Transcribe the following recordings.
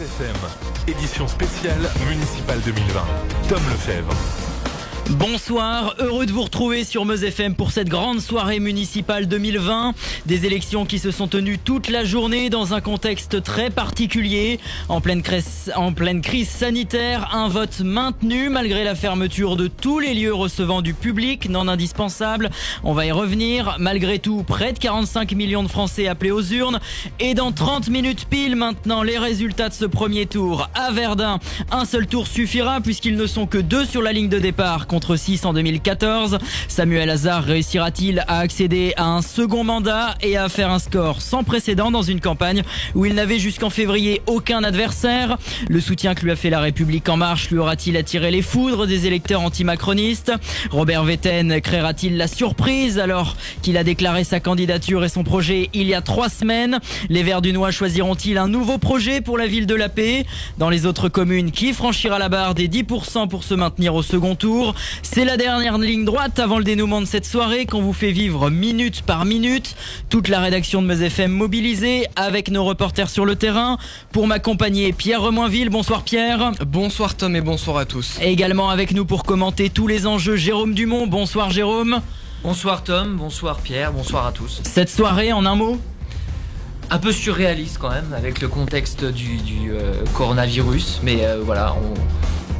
FM, édition spéciale municipale 2020. Tom Lefebvre. Bonsoir, heureux de vous retrouver sur Meuse FM pour cette grande soirée municipale 2020. Des élections qui se sont tenues toute la journée dans un contexte très particulier. En pleine, crise, sanitaire, un vote maintenu malgré la fermeture de tous les lieux recevant du public non indispensable. On va y revenir. Malgré tout, près de 45 millions de Français appelés aux urnes. Et dans 30 minutes pile maintenant, les résultats de ce premier tour. À Verdun, un seul tour suffira puisqu'ils ne sont que deux sur la ligne de départ 6 en 2014. Samuel Hazard réussira-t-il à accéder à un second mandat et à faire un score sans précédent dans une campagne où il n'avait jusqu'en février aucun adversaire? Le soutien que lui a fait la République en marche lui aura-t-il attiré les foudres des électeurs antimacronistes? Robert Vetten créera-t-il la surprise alors qu'il a déclaré sa candidature et son projet il y a trois semaines? Les Verts du Noix choisiront-ils un nouveau projet pour la ville de la paix? Dans les autres communes, qui franchira la barre des 10% pour se maintenir au second tour? C'est la dernière ligne droite avant le dénouement de cette soirée qu'on vous fait vivre minute par minute. Toute la rédaction de Meuse FM mobilisée avec nos reporters sur le terrain. Pour m'accompagner, Pierre Remoinville. Bonsoir Pierre. Bonsoir Tom et bonsoir à tous. Et également avec nous pour commenter tous les enjeux, Jérôme Dumont. Bonsoir Jérôme. Bonsoir Tom, bonsoir Pierre, bonsoir à tous. Cette soirée en un mot un peu surréaliste quand même avec le contexte du, euh, coronavirus, mais euh, voilà, on,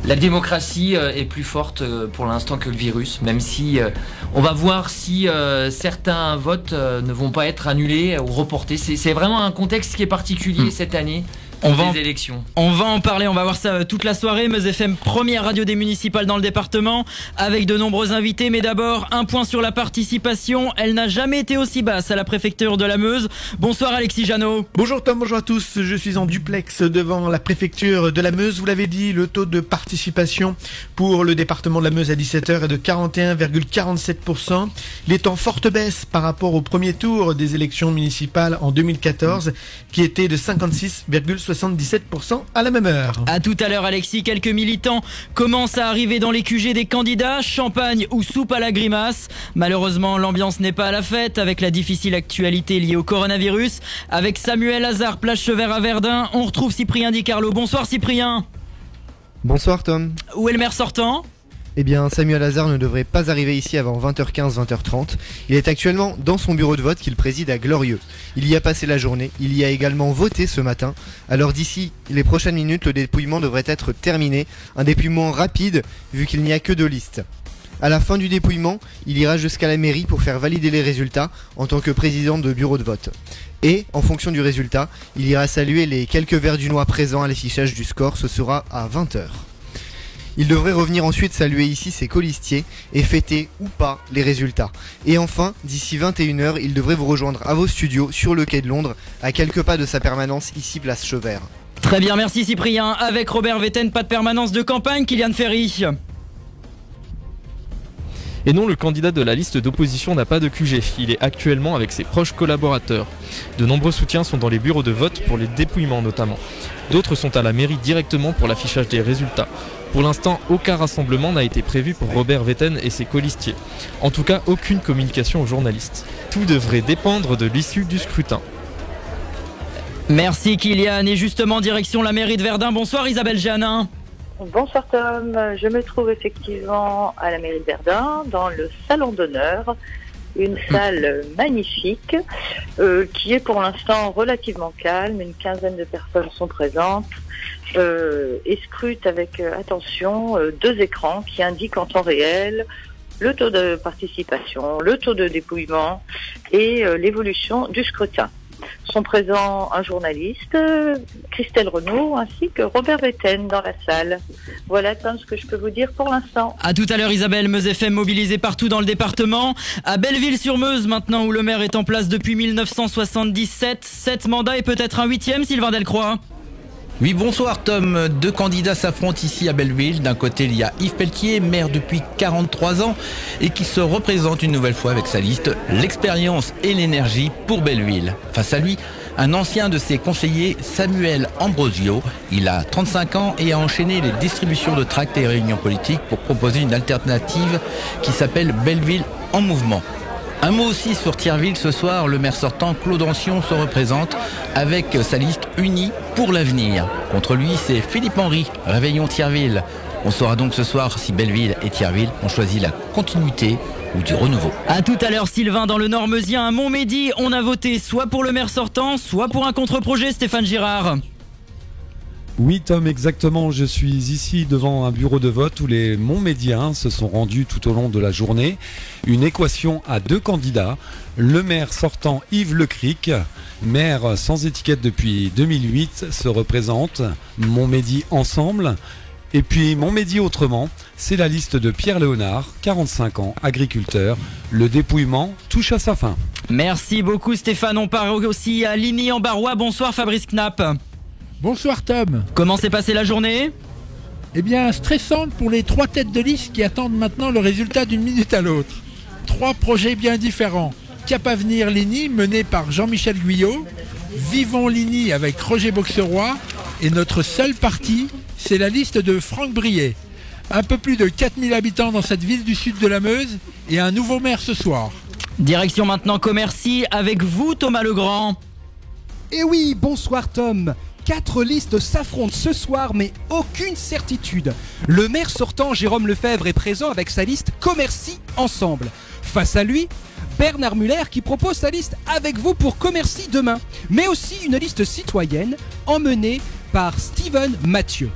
la démocratie euh, est plus forte euh, pour l'instant que le virus, même si euh, on va voir si certains votes ne vont pas être annulés ou reportés. C'est vraiment un contexte qui est particulier hmm. cette année on va, élections. On va en parler, on va voir ça euh, toute la soirée. Meuse FM, première radio des municipales dans le département, avec de nombreux invités. Mais d'abord, un point sur la participation. Elle n'a jamais été aussi basse à la préfecture de la Meuse. Bonsoir Alexis Janot. Bonjour Tom, bonjour à tous. Je suis en duplex devant la préfecture de la Meuse. Vous l'avez dit, le taux de participation pour le département de la Meuse à 17h est de 41,47%. Il est en forte baisse par rapport au premier tour des élections municipales en 2014, qui était de 56,60%. 77% à la même heure. À tout à l'heure Alexis, quelques militants commencent à arriver dans les QG des candidats, champagne ou soupe à la grimace. Malheureusement, l'ambiance n'est pas à la fête avec la difficile actualité liée au coronavirus. Avec Samuel Hazard, plage Chevert à Verdun, on retrouve Cyprien Di Carlo. Bonsoir Cyprien. Bonsoir Tom. Où est le maire sortant? Eh bien, Samuel Hazard ne devrait pas arriver ici avant 20h15, 20h30. Il est actuellement dans son bureau de vote qu'il préside à Glorieux. Il y a passé la journée, il y a également voté ce matin. Alors d'ici les prochaines minutes, le dépouillement devrait être terminé. Un dépouillement rapide vu qu'il n'y a que deux listes. À la fin du dépouillement, il ira jusqu'à la mairie pour faire valider les résultats en tant que président de bureau de vote. Et, en fonction du résultat, il ira saluer les quelques verres du noix présents à l'affichage du score, ce sera à 20h. Il devrait revenir ensuite saluer ici ses colistiers et fêter ou pas les résultats. Et enfin, d'ici 21h, il devrait vous rejoindre à vos studios sur le quai de Londres, à quelques pas de sa permanence ici place Chevert. Très bien, merci Cyprien. Avec Robert Vetten, pas de permanence de campagne, Kylian Ferry. Et non, le candidat de la liste d'opposition n'a pas de QG. Il est actuellement avec ses proches collaborateurs. De nombreux soutiens sont dans les bureaux de vote pour les dépouillements notamment. D'autres sont à la mairie directement pour l'affichage des résultats. Pour l'instant, aucun rassemblement n'a été prévu pour Robert Vetten et ses colistiers. En tout cas, aucune communication aux journalistes. Tout devrait dépendre de l'issue du scrutin. Merci Kylian. Et justement, direction la mairie de Verdun. Bonsoir Isabelle Janin. Bonsoir Tom. Je me trouve effectivement à la mairie de Verdun, dans le salon d'honneur une salle magnifique euh, qui est pour l'instant relativement calme. Une quinzaine de personnes sont présentes euh, et scrutent avec euh, attention deux écrans qui indiquent en temps réel le taux de participation, le taux de dépouillement et l'évolution du scrutin sont présents un journaliste, Christelle Renaud, ainsi que Robert Vetten dans la salle. Voilà tant ce que je peux vous dire pour l'instant. À tout à l'heure Isabelle, Meuse FM mobilisée partout dans le département. À Belleville-sur-Meuse maintenant où le maire est en place depuis 1977, sept mandats et peut-être un huitième Sylvain Delcroix. Oui, bonsoir Tom. Deux candidats s'affrontent ici à Belleville. D'un côté, il y a Yves Pelletier, maire depuis 43 ans et qui se représente une nouvelle fois avec sa liste L'expérience et l'énergie pour Belleville. Face à lui, un ancien de ses conseillers, Samuel Ambrosio. Il a 35 ans et a enchaîné les distributions de tracts et réunions politiques pour proposer une alternative qui s'appelle Belleville en mouvement. Un mot aussi sur Thierville ce soir, le maire sortant Claude Ancion se représente avec sa liste unie pour l'avenir. Contre lui, c'est Philippe Henry, Réveillon Thierville. On saura donc ce soir si Belleville et Thierville ont choisi la continuité ou du renouveau. À tout à l'heure, Sylvain, dans le Nord-Meusien, à Montmédy, on a voté soit pour le maire sortant, soit pour un contre-projet, Stéphane Girard. Oui, Tom, exactement. Je suis ici devant un bureau de vote où les Montmédiens se sont rendus tout au long de la journée. Une équation à deux candidats. Le maire sortant Yves Lecric, maire sans étiquette depuis 2008, se représente. Montmédy ensemble. Et puis Montmédy autrement, c'est la liste de Pierre Léonard, 45 ans, agriculteur. Le dépouillement touche à sa fin. Merci beaucoup Stéphane. On part aussi à Ligny en Barrois. Bonsoir Fabrice Knapp. Bonsoir Tom. Comment s'est passée la journée? Eh bien, stressante pour les trois têtes de liste qui attendent maintenant le résultat d'une minute à l'autre. Trois projets bien différents. Cap Avenir Ligny, mené par Jean-Michel Guyot. Vivons Ligny avec Roger Boxeroy. Et notre seul parti, c'est la liste de Franck Briet. Un peu plus de 4000 habitants dans cette ville du sud de la Meuse et un nouveau maire ce soir. Direction maintenant Commercy avec vous Thomas Legrand. Eh oui, bonsoir Tom. Quatre listes s'affrontent ce soir, mais aucune certitude. Le maire sortant, Jérôme Lefebvre, est présent avec sa liste Commercy Ensemble. Face à lui, Bernard Muller qui propose sa liste avec vous pour Commercy demain, mais aussi une liste citoyenne emmenée par Steven Mathieu.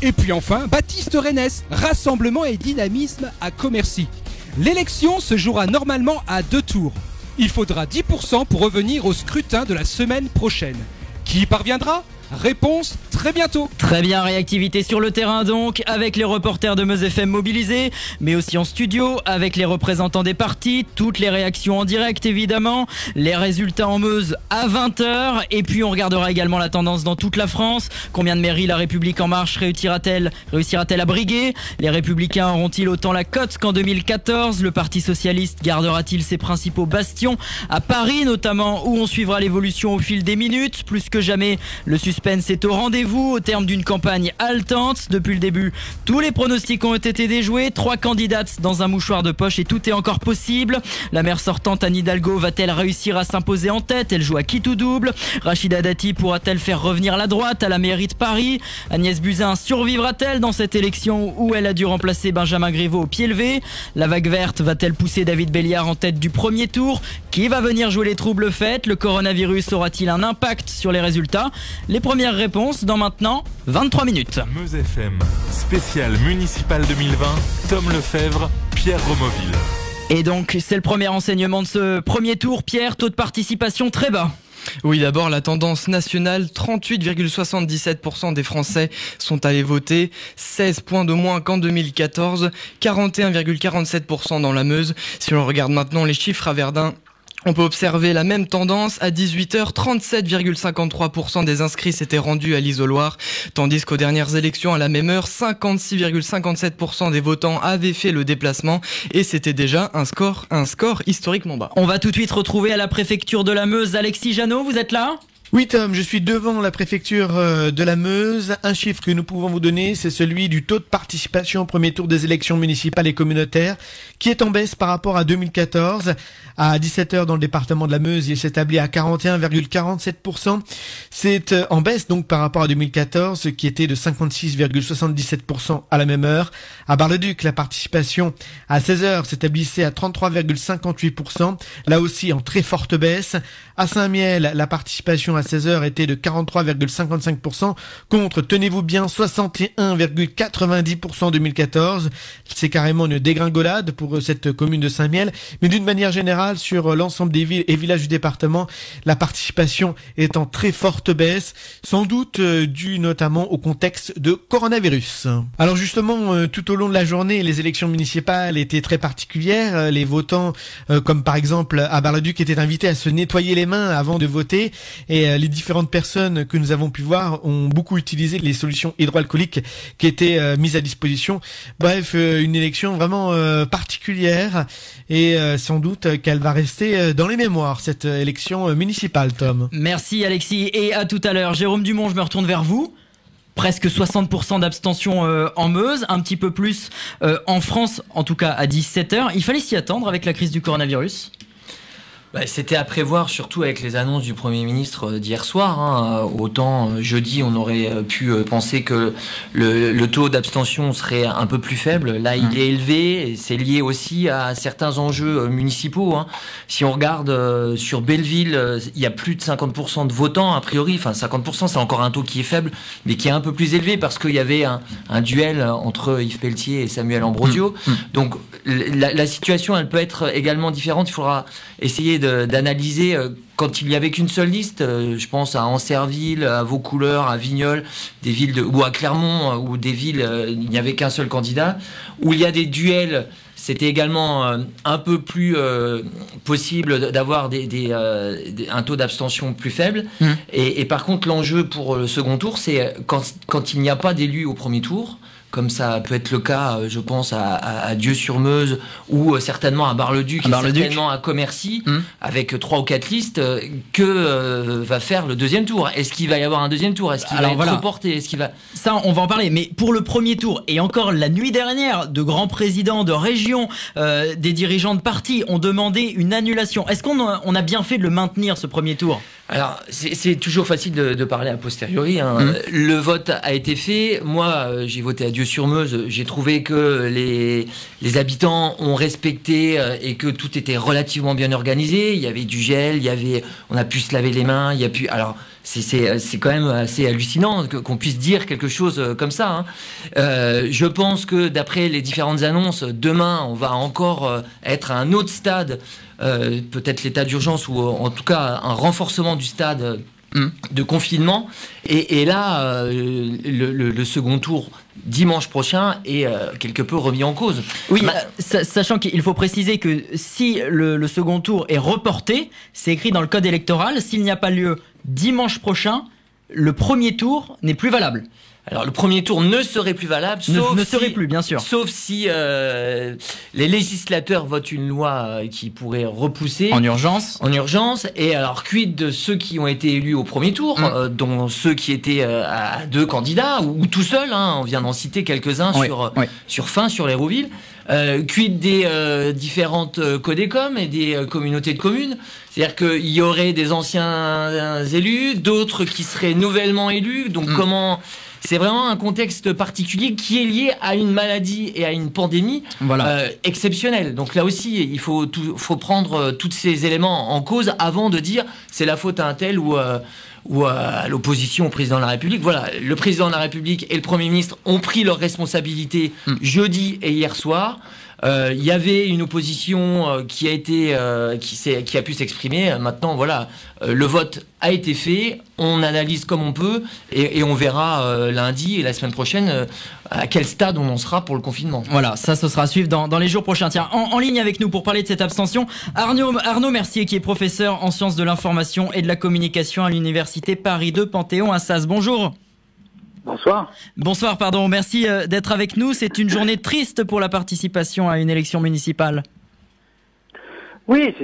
Et puis enfin, Baptiste Rennes, Rassemblement et Dynamisme à Commercy. L'élection se jouera normalement à deux tours. Il faudra 10% pour revenir au scrutin de la semaine prochaine. Qui parviendra? Réponse très bientôt. Très bien, réactivité sur le terrain donc, avec les reporters de Meuse FM mobilisés, mais aussi en studio, avec les représentants des partis, toutes les réactions en direct évidemment, les résultats en Meuse à 20h, et puis on regardera également la tendance dans toute la France. Combien de mairies la République en marche réussira-t-elle réussira à briguer? Les Républicains auront-ils autant la cote qu'en 2014 Le Parti Socialiste gardera-t-il ses principaux bastions à Paris notamment, où on suivra l'évolution au fil des minutes? Plus que jamais, le suspense est au rendez-vous au terme d'une campagne haletante. Depuis le début, tous les pronostics ont été déjoués. Trois candidates dans un mouchoir de poche et tout est encore possible. La maire sortante Anne Hidalgo va-t-elle réussir à s'imposer en tête? Elle joue à qui tout double? Rachida Dati pourra-t-elle faire revenir la droite à la mairie de Paris? Agnès Buzyn survivra-t-elle dans cette élection où elle a dû remplacer Benjamin Griveaux au pied levé? La vague verte va-t-elle pousser David Béliard en tête du premier tour? Qui va venir jouer les troubles fêtes? Le coronavirus aura-t-il un impact sur les résultats? Premières réponses dans maintenant 23 minutes. Meuse FM, spécial municipal 2020, Tom Lefebvre, Pierre Romoville. Et donc, c'est le premier enseignement de ce premier tour. Pierre, taux de participation très bas. Oui, d'abord la tendance nationale, 38,77% des Français sont allés voter, 16 points de moins qu'en 2014, 41,47% dans la Meuse. Si l'on regarde maintenant les chiffres à Verdun, on peut observer la même tendance. À 18h, 37,53% des inscrits s'étaient rendus à l'isoloir, tandis qu'aux dernières élections, à la même heure, 56,57% des votants avaient fait le déplacement et c'était déjà un score, un score historiquement bas. On va tout de suite retrouver à la préfecture de la Meuse Alexis Janot, vous êtes là? Oui Tom, je suis devant la préfecture euh, de la Meuse. Un chiffre que nous pouvons vous donner, c'est celui du taux de participation au premier tour des élections municipales et communautaires, qui est en baisse par rapport à 2014. À 17h dans le département de la Meuse, il s'établit à 41,47%. C'est euh, en baisse donc par rapport à 2014, qui était de 56,77% à la même heure. À Bar-le-Duc, la participation à 16h s'établissait à 33,58%. Là aussi en très forte baisse. À Saint-Miel, la participation à 16h était de 43,55% contre, tenez-vous bien, 61,90% en 2014. C'est carrément une dégringolade pour cette commune de Saint-Miel. Mais d'une manière générale, sur l'ensemble des villes et villages du département, la participation est en très forte baisse, sans doute euh, due notamment au contexte de coronavirus. Alors justement, euh, tout au long de la journée, les élections municipales étaient très particulières. Euh, les votants, comme par exemple à Bar-le-Duc, étaient invités à se nettoyer les mains avant de voter et les différentes personnes que nous avons pu voir ont beaucoup utilisé les solutions hydroalcooliques qui étaient mises à disposition. Bref, une élection vraiment particulière et sans doute qu'elle va rester dans les mémoires cette élection municipale, Tom. Merci Alexis et à tout à l'heure. Jérôme Dumont, je me retourne vers vous presque 60% d'abstention en Meuse, un petit peu plus en France, en tout cas à 17h. Il fallait s'y attendre avec la crise du coronavirus Bah, C'était à prévoir, surtout avec les annonces du Premier ministre euh, d'hier soir. hein. Euh, Autant euh, jeudi, on aurait pu penser que le, le taux d'abstention serait un peu plus faible. Là, il est élevé c'est lié aussi à certains enjeux municipaux. hein. Si on regarde euh, sur Belleville, il y a plus de 50% de votants, a priori. Enfin, 50%, c'est encore un taux qui est faible, mais qui est un peu plus élevé parce qu'il y avait un, un duel entre Yves Pelletier et Samuel Ambrosio. Donc, la, la situation, elle peut être également différente. Il faudra essayer de- d'analyser euh, quand il y avait qu'une seule liste. euh, Je pense à Ancerville, à Vaucouleurs, à Vignoles, des villes de, ou à Clermont, euh, où des villes, il n'y avait qu'un seul candidat, où il y a des duels. C'était également un peu plus euh, possible d'avoir des, des, euh, des- un taux d'abstention plus faible. Et, et par contre, l'enjeu pour le second tour, c'est quand, quand il n'y a pas d'élus au premier tour, comme ça peut être le cas, euh, je pense, à, Dieu-sur-Meuse ou euh, certainement à Bar-le-Duc À et certainement à Commercy, avec trois ou quatre listes, euh, que euh, va faire le deuxième tour Est-ce qu'il va y avoir un deuxième tour? Est-ce qu'il va Alors, être voilà. reporté Est-ce qu'il va Ça, on va en parler. Mais pour le premier tour, et encore la nuit dernière, de grands présidents de régions, euh, des dirigeants de partis ont demandé une annulation. Est-ce qu'on a, on a bien fait de le maintenir, ce premier tour? Alors, c'est toujours facile de, de parler a posteriori. hein. Mhm. Le vote a été fait. Moi, euh, j'ai voté à Dieu-sur-Meuse. J'ai trouvé que les, les habitants ont respecté euh, et que tout était relativement bien organisé. Il y avait du gel, il y avait, on a pu se laver les mains. Il y a pu. Alors, c'est- c'est quand même assez hallucinant qu'on puisse dire quelque chose euh, comme ça. hein. Euh, je pense que d'après les différentes annonces, demain, on va encore euh, être à un autre stade, euh, peut-être l'état d'urgence ou euh, en tout cas un renforcement du stade. euh, de confinement et, et là euh, le, le- le second tour dimanche prochain est euh, quelque peu remis en cause Oui, euh, sa- sachant qu'il faut préciser que si le, le second tour est reporté, c'est écrit dans le code électoral, s'il n'y a pas lieu dimanche prochain, le premier tour n'est plus valable. Alors le premier tour ne serait plus valable, Ne- sauf ne si- serait plus, bien sûr. Sauf si euh, les législateurs votent une loi euh, qui pourrait repousser En urgence. En urgence. Et alors quid de ceux qui ont été élus au premier tour, Mm. euh, dont ceux qui étaient euh, à deux candidats ou, ou tout seuls. hein, on vient d'en citer quelques-uns Oui, sur oui. sur fin sur l'Hérouville. Euh, quid des euh, différentes euh, codécom et des euh, communautés de communes? C'est-à-dire qu'il y aurait des anciens élus, d'autres qui seraient nouvellement élus. Donc comment c'est vraiment un contexte particulier qui est lié à une maladie et à une pandémie Voilà. euh, exceptionnelle. Donc là aussi, il faut, tout- faut prendre euh, tous ces éléments en cause avant de dire c'est la faute à un tel ou, euh, ou à l'opposition au président de la République. Voilà, le président de la République et le Premier ministre ont pris leurs responsabilités jeudi et hier soir. Euh, Il y avait une opposition euh, qui a été, euh, qui, a pu s'exprimer. Maintenant, voilà, le vote a été fait. On analyse comme on peut et, on verra lundi et la semaine prochaine à quel stade on en sera pour le confinement. Voilà, ça, ce sera à suivre dans, les jours prochains. Tiens, en, ligne avec nous pour parler de cette abstention, Arnaud, Mercier, qui est professeur en sciences de l'information et de la communication à l'université Paris 2 Panthéon-Assas. Bonjour. Bonsoir. Bonsoir, pardon. Merci euh, d'être avec nous. C'est une journée triste pour la participation à une élection municipale. Oui,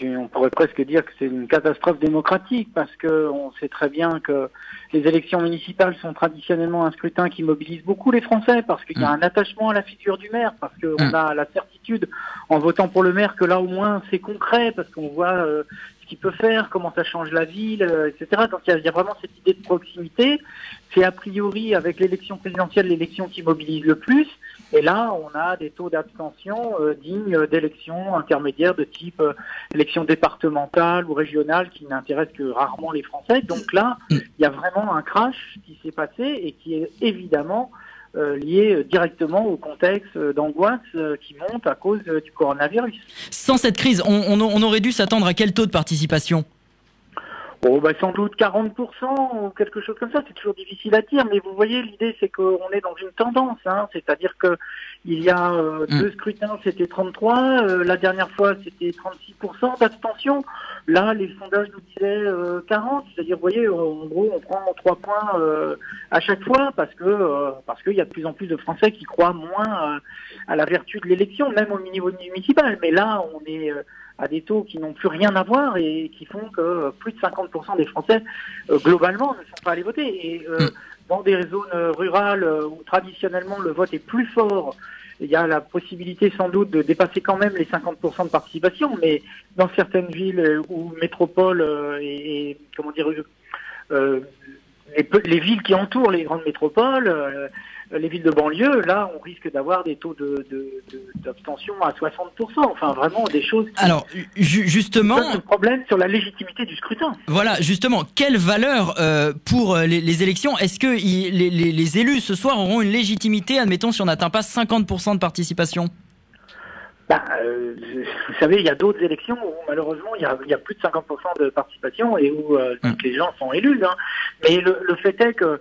une- on pourrait presque dire que c'est une catastrophe démocratique parce que on sait très bien que les élections municipales sont traditionnellement un scrutin qui mobilise beaucoup les Français parce qu'il y a un attachement à la figure du maire, parce qu'on a la certitude en votant pour le maire que là au moins c'est concret parce qu'on voit euh, ce qu'il peut faire, comment ça change la ville, euh, etc. Donc il y, a, il y a vraiment cette idée de proximité. C'est a priori avec l'élection présidentielle l'élection qui mobilise le plus. Et là, on a des taux d'abstention euh, dignes d'élections intermédiaires de type euh, élection départementale ou régionale qui n'intéressent que rarement les Français. Donc là, il y a vraiment un crash qui s'est passé et qui est évidemment euh, lié directement au contexte euh, d'angoisse qui monte à cause du coronavirus. Sans cette crise, on aurait dû s'attendre à quel taux de participation? Oh, bah, sans doute 40% ou quelque chose comme ça, c'est toujours difficile à dire, mais vous voyez, l'idée c'est qu'on est dans une tendance, hein, c'est-à-dire que il y a euh, deux scrutins, c'était 33, euh, la dernière fois c'était 36% d'abstention, là les sondages nous disaient euh, 40, c'est-à-dire, vous voyez, en gros on prend trois points euh, à chaque fois parce que euh, parce qu'il y a de plus en plus de Français qui croient moins euh, à la vertu de l'élection, même au niveau municipal, mais là on est euh, à des taux qui n'ont plus rien à voir et qui font que plus de 50% des Français, euh, globalement, ne sont pas allés voter. Et euh, dans des zones euh, rurales où traditionnellement le vote est plus fort il y a la possibilité sans doute de dépasser quand même les 50% de participation, mais dans certaines villes ou métropoles et, et comment dire euh, les, les, villes qui entourent les grandes métropoles, les villes de banlieue, là, on risque d'avoir des taux d'abstention de, de, à 60%. Enfin, vraiment des choses. Qui Alors, ju justement. le problème sur la légitimité du scrutin. Voilà, justement, quelle valeur euh, pour les, les élections? Est-ce que les, les, les élus ce soir auront une légitimité, admettons, si on n'atteint pas 50% de participation? Bah, euh, vous savez, il y a d'autres élections où malheureusement il y a, il y a plus de 50% de participation et où euh, mmh. les gens sont élus. Hein. Mais le, le, fait est que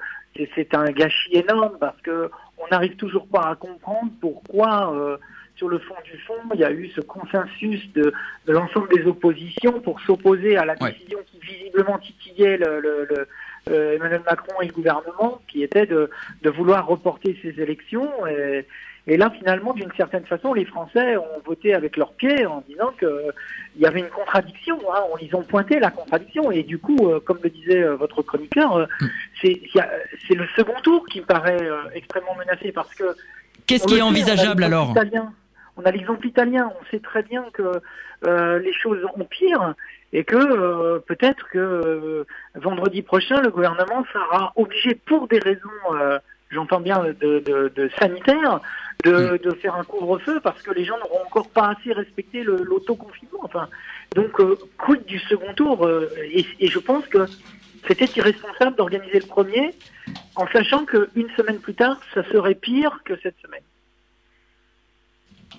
c'est un gâchis énorme parce que on n'arrive toujours pas à comprendre pourquoi, euh, sur le fond du fond, il y a eu ce consensus de, de l'ensemble des oppositions pour s'opposer à la décision qui visiblement titillait le, le, le euh, Emmanuel Macron et le gouvernement, qui était de, de vouloir reporter ces élections. Et, et là, finalement, d'une certaine façon, les Français ont voté avec leurs pieds en disant qu'il y avait une contradiction. Hein. On, ils ont pointé la contradiction. Et du coup, euh, comme le disait euh, votre chroniqueur, euh, c'est le second tour qui me paraît extrêmement menacé parce que. Qu'est-ce qui est envisageable alors italien, On a l'exemple italien. On sait très bien que les choses empirent et que peut-être que vendredi prochain, le gouvernement sera obligé, pour des raisons j'entends bien de, de, de, sanitaire, de, de faire un couvre-feu parce que les gens n'auront encore pas assez respecté l'autoconfinement. Enfin, donc, euh, quid du second tour euh, et, et, je pense que c'était irresponsable d'organiser le premier en sachant qu'une semaine plus tard, ça serait pire que cette semaine.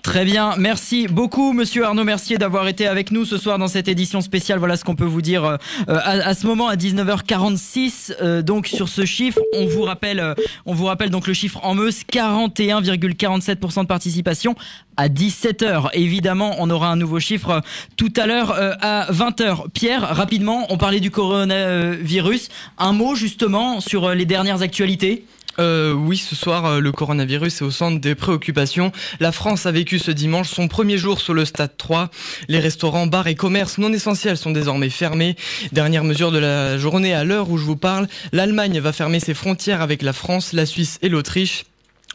Très bien, merci beaucoup Monsieur Arnaud Mercier d'avoir été avec nous ce soir dans cette édition spéciale. Voilà ce qu'on peut vous dire euh, à, à, ce moment à 19h46. Euh, donc sur ce chiffre, on vous rappelle, euh, on vous rappelle donc le chiffre en Meuse, 41,47% de participation à 17h. Évidemment, on aura un nouveau chiffre tout à l'heure euh, à 20h. Pierre, rapidement, on parlait du coronavirus. Un mot justement sur les dernières actualités. Euh, oui, ce soir, euh, le coronavirus est au centre des préoccupations. La France a vécu ce dimanche son premier jour sur le stade 3. Les restaurants, bars et commerces non essentiels sont désormais fermés. Dernière mesure de la journée à l'heure où je vous parle, l'Allemagne va fermer ses frontières avec la France, la Suisse et l'Autriche.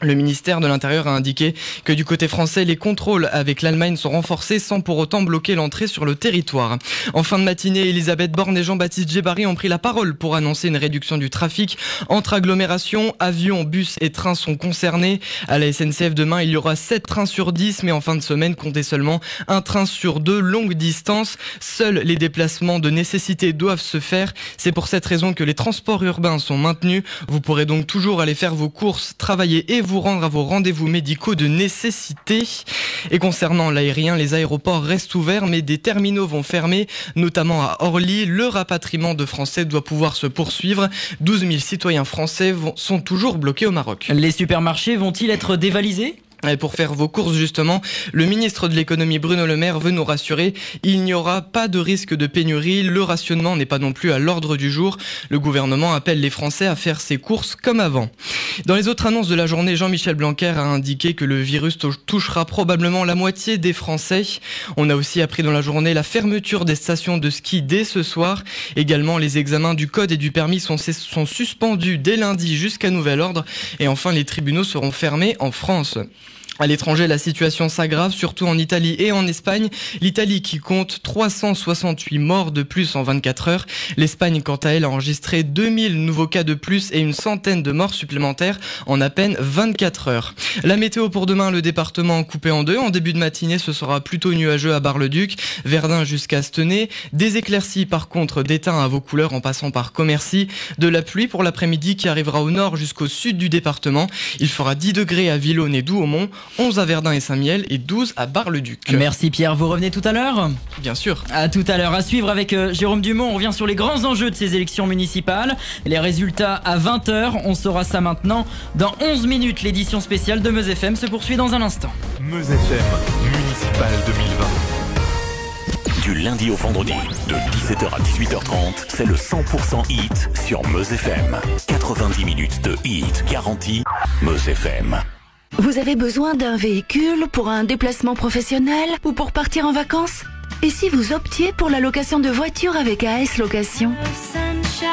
Le ministère de l'Intérieur a indiqué que du côté français, les contrôles avec l'Allemagne sont renforcés sans pour autant bloquer l'entrée sur le territoire. En fin de matinée, Elisabeth Borne et Jean-Baptiste Djebari ont pris la parole pour annoncer une réduction du trafic entre agglomérations. Avions, bus et trains sont concernés. À la SNCF demain, il y aura 7 trains sur 10, mais en fin de semaine, comptez seulement un train sur deux longues distances. Seuls les déplacements de nécessité doivent se faire. C'est pour cette raison que les transports urbains sont maintenus. Vous pourrez donc toujours aller faire vos courses, travailler et vous rendre à vos rendez-vous médicaux de nécessité. Et concernant l'aérien, les aéroports restent ouverts, mais des terminaux vont fermer, notamment à Orly. Le rapatriement de Français doit pouvoir se poursuivre. 12 000 citoyens français sont toujours bloqués au Maroc. Les supermarchés vont-ils être dévalisés? Et pour faire vos courses justement, le ministre de l'économie Bruno Le Maire veut nous rassurer, il n'y aura pas de risque de pénurie, le rationnement n'est pas non plus à l'ordre du jour. Le gouvernement appelle les Français à faire ses courses comme avant. Dans les autres annonces de la journée, Jean-Michel Blanquer a indiqué que le virus touchera probablement la moitié des Français. On a aussi appris dans la journée la fermeture des stations de ski dès ce soir. Également, les examens du code et du permis sont, sont suspendus dès lundi jusqu'à nouvel ordre. Et enfin, les tribunaux seront fermés en France. À l'étranger, la situation s'aggrave, surtout en Italie et en Espagne. L'Italie qui compte 368 morts de plus en 24 heures. L'Espagne, quant à elle, a enregistré 2000 nouveaux cas de plus et une centaine de morts supplémentaires en à peine 24 heures. La météo pour demain, le département coupé en deux. En début de matinée, ce sera plutôt nuageux à Bar-le-Duc, Verdun jusqu'à Stenay. Des éclaircies, par contre, d'éteint à vos couleurs en passant par Commercy. De la pluie pour l'après-midi qui arrivera au nord jusqu'au sud du département. Il fera 10 degrés à Villon et Douaumont. 11 à Verdun et Saint-Miel et 12 à Bar-le-Duc. Merci Pierre, vous revenez tout à l'heure Bien sûr. À tout à l'heure, à suivre avec euh, Jérôme Dumont, on revient sur les grands enjeux de ces élections municipales. Les résultats à 20h, on saura ça maintenant. Dans 11 minutes, l'édition spéciale de Meuse FM se poursuit dans un instant. Meuse FM, municipal 2020 du lundi au vendredi, de 17h à 18h30, c'est le 100% hit sur Meuse FM. 90 minutes de hit garantie Meuse FM. Vous avez besoin d'un véhicule pour un déplacement professionnel ou pour partir en vacances? Et si vous optiez pour la location de voitures avec AS Location?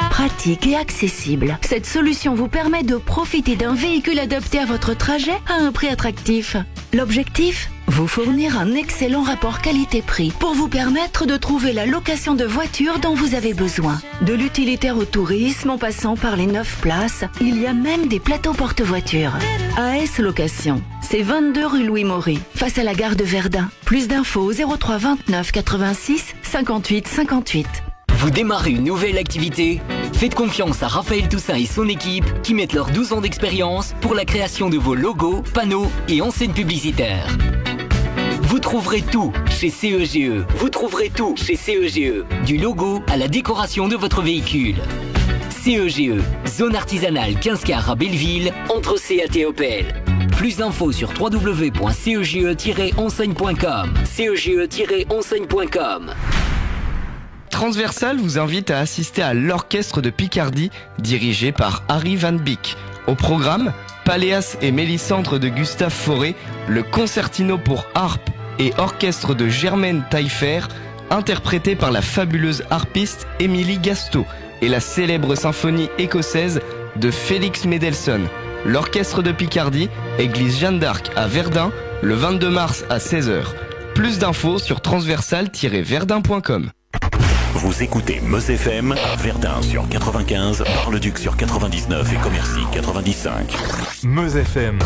Pratique et accessible, cette solution vous permet de profiter d'un véhicule adapté à votre trajet à un prix attractif. L'objectif? Vous fournir un excellent rapport qualité-prix pour vous permettre de trouver la location de voitures dont vous avez besoin. De l'utilitaire au tourisme en passant par les 9 places, il y a même des plateaux porte-voitures. AS Location, c'est 22 rue Louis Maury, face à la gare de Verdun. Plus d'infos au 03 29 86 58 58. Vous démarrez une nouvelle activité? Faites confiance à Raphaël Toussaint et son équipe qui mettent leurs 12 ans d'expérience pour la création de vos logos, panneaux et enseignes publicitaires. Vous trouverez tout chez CEGE. Vous trouverez tout chez CEGE. Du logo à la décoration de votre véhicule. CEGE, zone artisanale 15 car à Belleville, entre CAT et Opel. Plus d'infos sur www.cege-enseigne.com. cege-enseigne.com. Transversal vous invite à assister à l'Orchestre de Picardie, dirigé par Harry Van Beek. Au programme, Paléas et Mélissandre de Gustave Fauré, le concertino pour harpe et orchestre de Germaine Taillefer, interprété par la fabuleuse harpiste Émilie Gasto, et la célèbre symphonie écossaise de Félix Mendelssohn. L'Orchestre de Picardie, église Jeanne d'Arc à Verdun, le 22 mars à 16h. Plus d'infos sur transversal-verdun.com. Vous écoutez Meuse FM, Verdun sur 95, Bar-le-Duc sur 99 et Commercy 95. Meuse FM,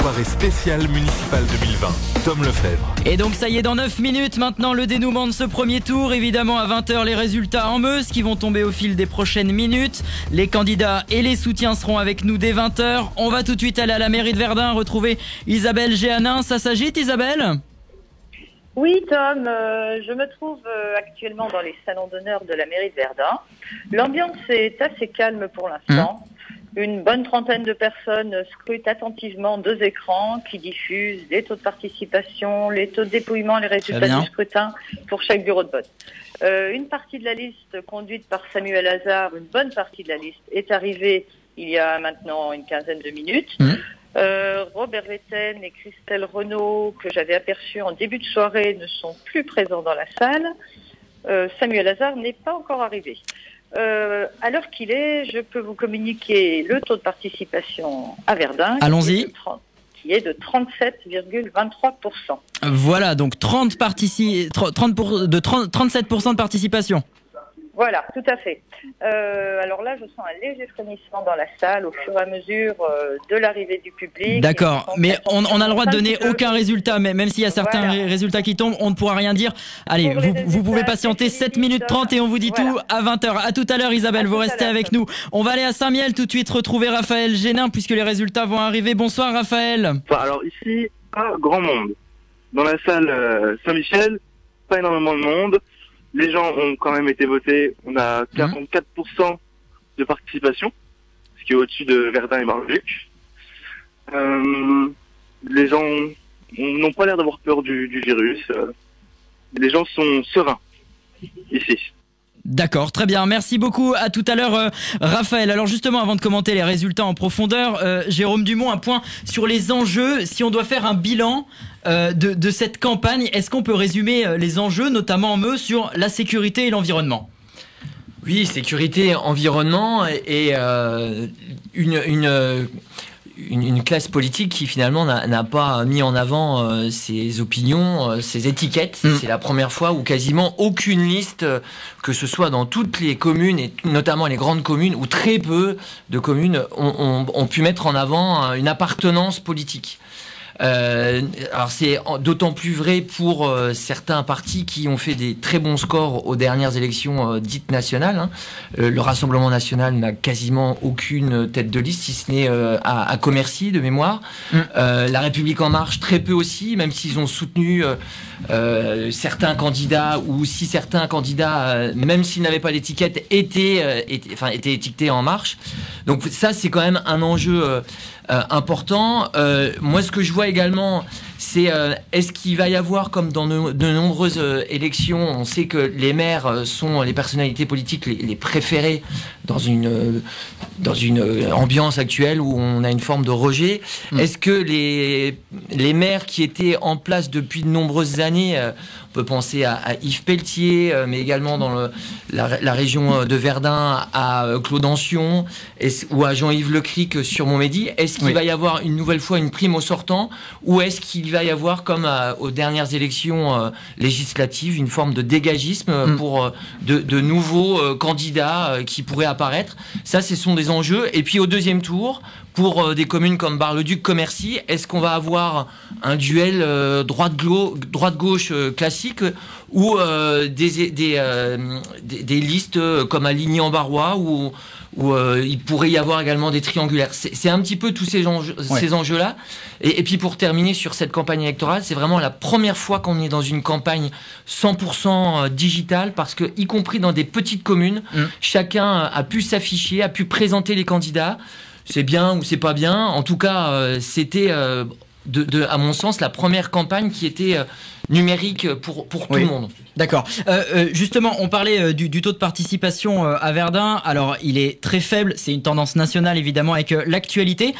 soirée spéciale municipale 2020. Tom Lefebvre. Et donc ça y est, dans 9 minutes maintenant, le dénouement de ce premier tour. Évidemment, à 20h, les résultats en Meuse qui vont tomber au fil des prochaines minutes. Les candidats et les soutiens seront avec nous dès 20h. On va tout de suite aller à la mairie de Verdun retrouver Isabelle Géanin. Ça s'agite, Isabelle? Oui, Tom, euh, je me trouve euh, actuellement dans les salons d'honneur de la mairie de Verdun. L'ambiance est assez calme pour l'instant. Une bonne trentaine de personnes scrutent attentivement deux écrans qui diffusent les taux de participation, les taux de dépouillement, les résultats du scrutin pour chaque bureau de vote. Euh, une partie de la liste conduite par Samuel Hazard, une bonne partie de la liste est arrivée il y a maintenant une quinzaine de minutes. Euh, Robert Vetten et Christelle Renaud, que j'avais aperçus en début de soirée, ne sont plus présents dans la salle. Euh, Samuel Hazard n'est pas encore arrivé. Euh, à l'heure qu'il est, je peux vous communiquer le taux de participation à Verdun. qui Allons-y. est de 30 Qui est de 37,23%. Voilà, donc 30 partici- 30 pour- de 30 37% de participation. Voilà, tout à fait. Euh, alors là, je sens un léger frémissement dans la salle au fur et à mesure euh, de l'arrivée du public. D'accord, mais on, on a le droit de donner aucun résultat, mais même s'il y a certains Voilà. résultats qui tombent, on ne pourra rien dire. Allez, vous, vous pouvez patienter 7 minutes 30 et on vous dit tout à 20h. À tout à l'heure Isabelle, vous restez avec nous. On va aller à Saint-Miel tout de suite retrouver Raphaël Génin puisque les résultats vont arriver. Bonsoir Raphaël. Alors ici, pas grand monde. Dans la salle euh, Saint-Michel, pas énormément de monde. Les gens ont quand même été votés. On a 44% de participation, ce qui est au-dessus de Verdun et Bar-le-Duc. Euh, les gens n'ont pas l'air d'avoir peur du, du virus. Euh, les gens sont sereins ici. D'accord, très bien. Merci beaucoup. À tout à l'heure, euh, Raphaël. Alors justement, avant de commenter les résultats en profondeur, euh, Jérôme Dumont, un point sur les enjeux. Si on doit faire un bilan euh, de, de cette campagne, est-ce qu'on peut résumer euh, les enjeux, notamment en Meuse, sur la sécurité et l'environnement? Oui, sécurité, environnement et, et, euh, une, une, une, une classe politique qui finalement n'a pas mis en avant euh, ses opinions, euh, ses étiquettes. C'est la première fois où quasiment aucune liste, euh, que ce soit dans toutes les communes et notamment les grandes communes, où très peu de communes ont, ont- ont pu mettre en avant une appartenance politique. Euh, alors c'est d'autant plus vrai pour euh, certains partis qui ont fait des très bons scores aux dernières élections euh, dites nationales. hein. Euh, le Rassemblement national n'a quasiment aucune tête de liste, si ce n'est euh, à, à Commercy de mémoire. Euh, la République en marche très peu aussi, même s'ils ont soutenu euh, euh, certains candidats ou si certains candidats, euh, même s'ils n'avaient pas l'étiquette, étaient, euh, étaient, enfin, étaient étiquetés en marche. Donc ça, c'est quand même un enjeu euh, euh, important. Euh, moi, ce que je vois également, c'est euh, est-ce qu'il va y avoir, comme dans de, de nombreuses euh, élections, on sait que les maires euh, sont les personnalités politiques les, les préférées dans une, dans une ambiance actuelle où on a une forme de rejet. Est-ce que les, les maires qui étaient en place depuis de nombreuses années, on peut penser à, à Yves Pelletier, mais également dans le- la, la région de Verdun, à Claude Ancion ou à Jean-Yves Lecric sur Montmédy, est-ce qu'il Oui. va y avoir une nouvelle fois une prime au sortant ou est-ce qu'il va y avoir, comme à- aux dernières élections euh, législatives, une forme de dégagisme euh, pour euh, de, de nouveaux euh, candidats euh, qui pourraient apparaître Ça, ce sont des enjeux. Et puis au deuxième tour, pour euh, des communes comme Bar-le-Duc, Commercy, est-ce qu'on va avoir un duel euh, droite-gauche droite -gauche, euh, classique ou euh, des, des, euh, des, des listes euh, comme à Ligny-en-Barrois où, où euh, il pourrait y avoir également des triangulaires C'est un petit peu tous ces enjeux- Ouais. ces enjeux-là. Et, et puis pour terminer sur cette campagne électorale, c'est vraiment la première fois qu'on est dans une campagne 100% digitale parce que, y compris dans des petites communes, chacun a pu s'afficher, a pu présenter les candidats. C'est bien ou c'est pas bien. En tout cas, euh, c'était, euh, de, de- à mon sens, la première campagne qui était euh, numérique pour, pour tout le monde. D'accord. Euh, euh, justement, on parlait du, du taux de participation à Verdun. Alors, il est très faible. C'est une tendance nationale, évidemment, avec l'actualité.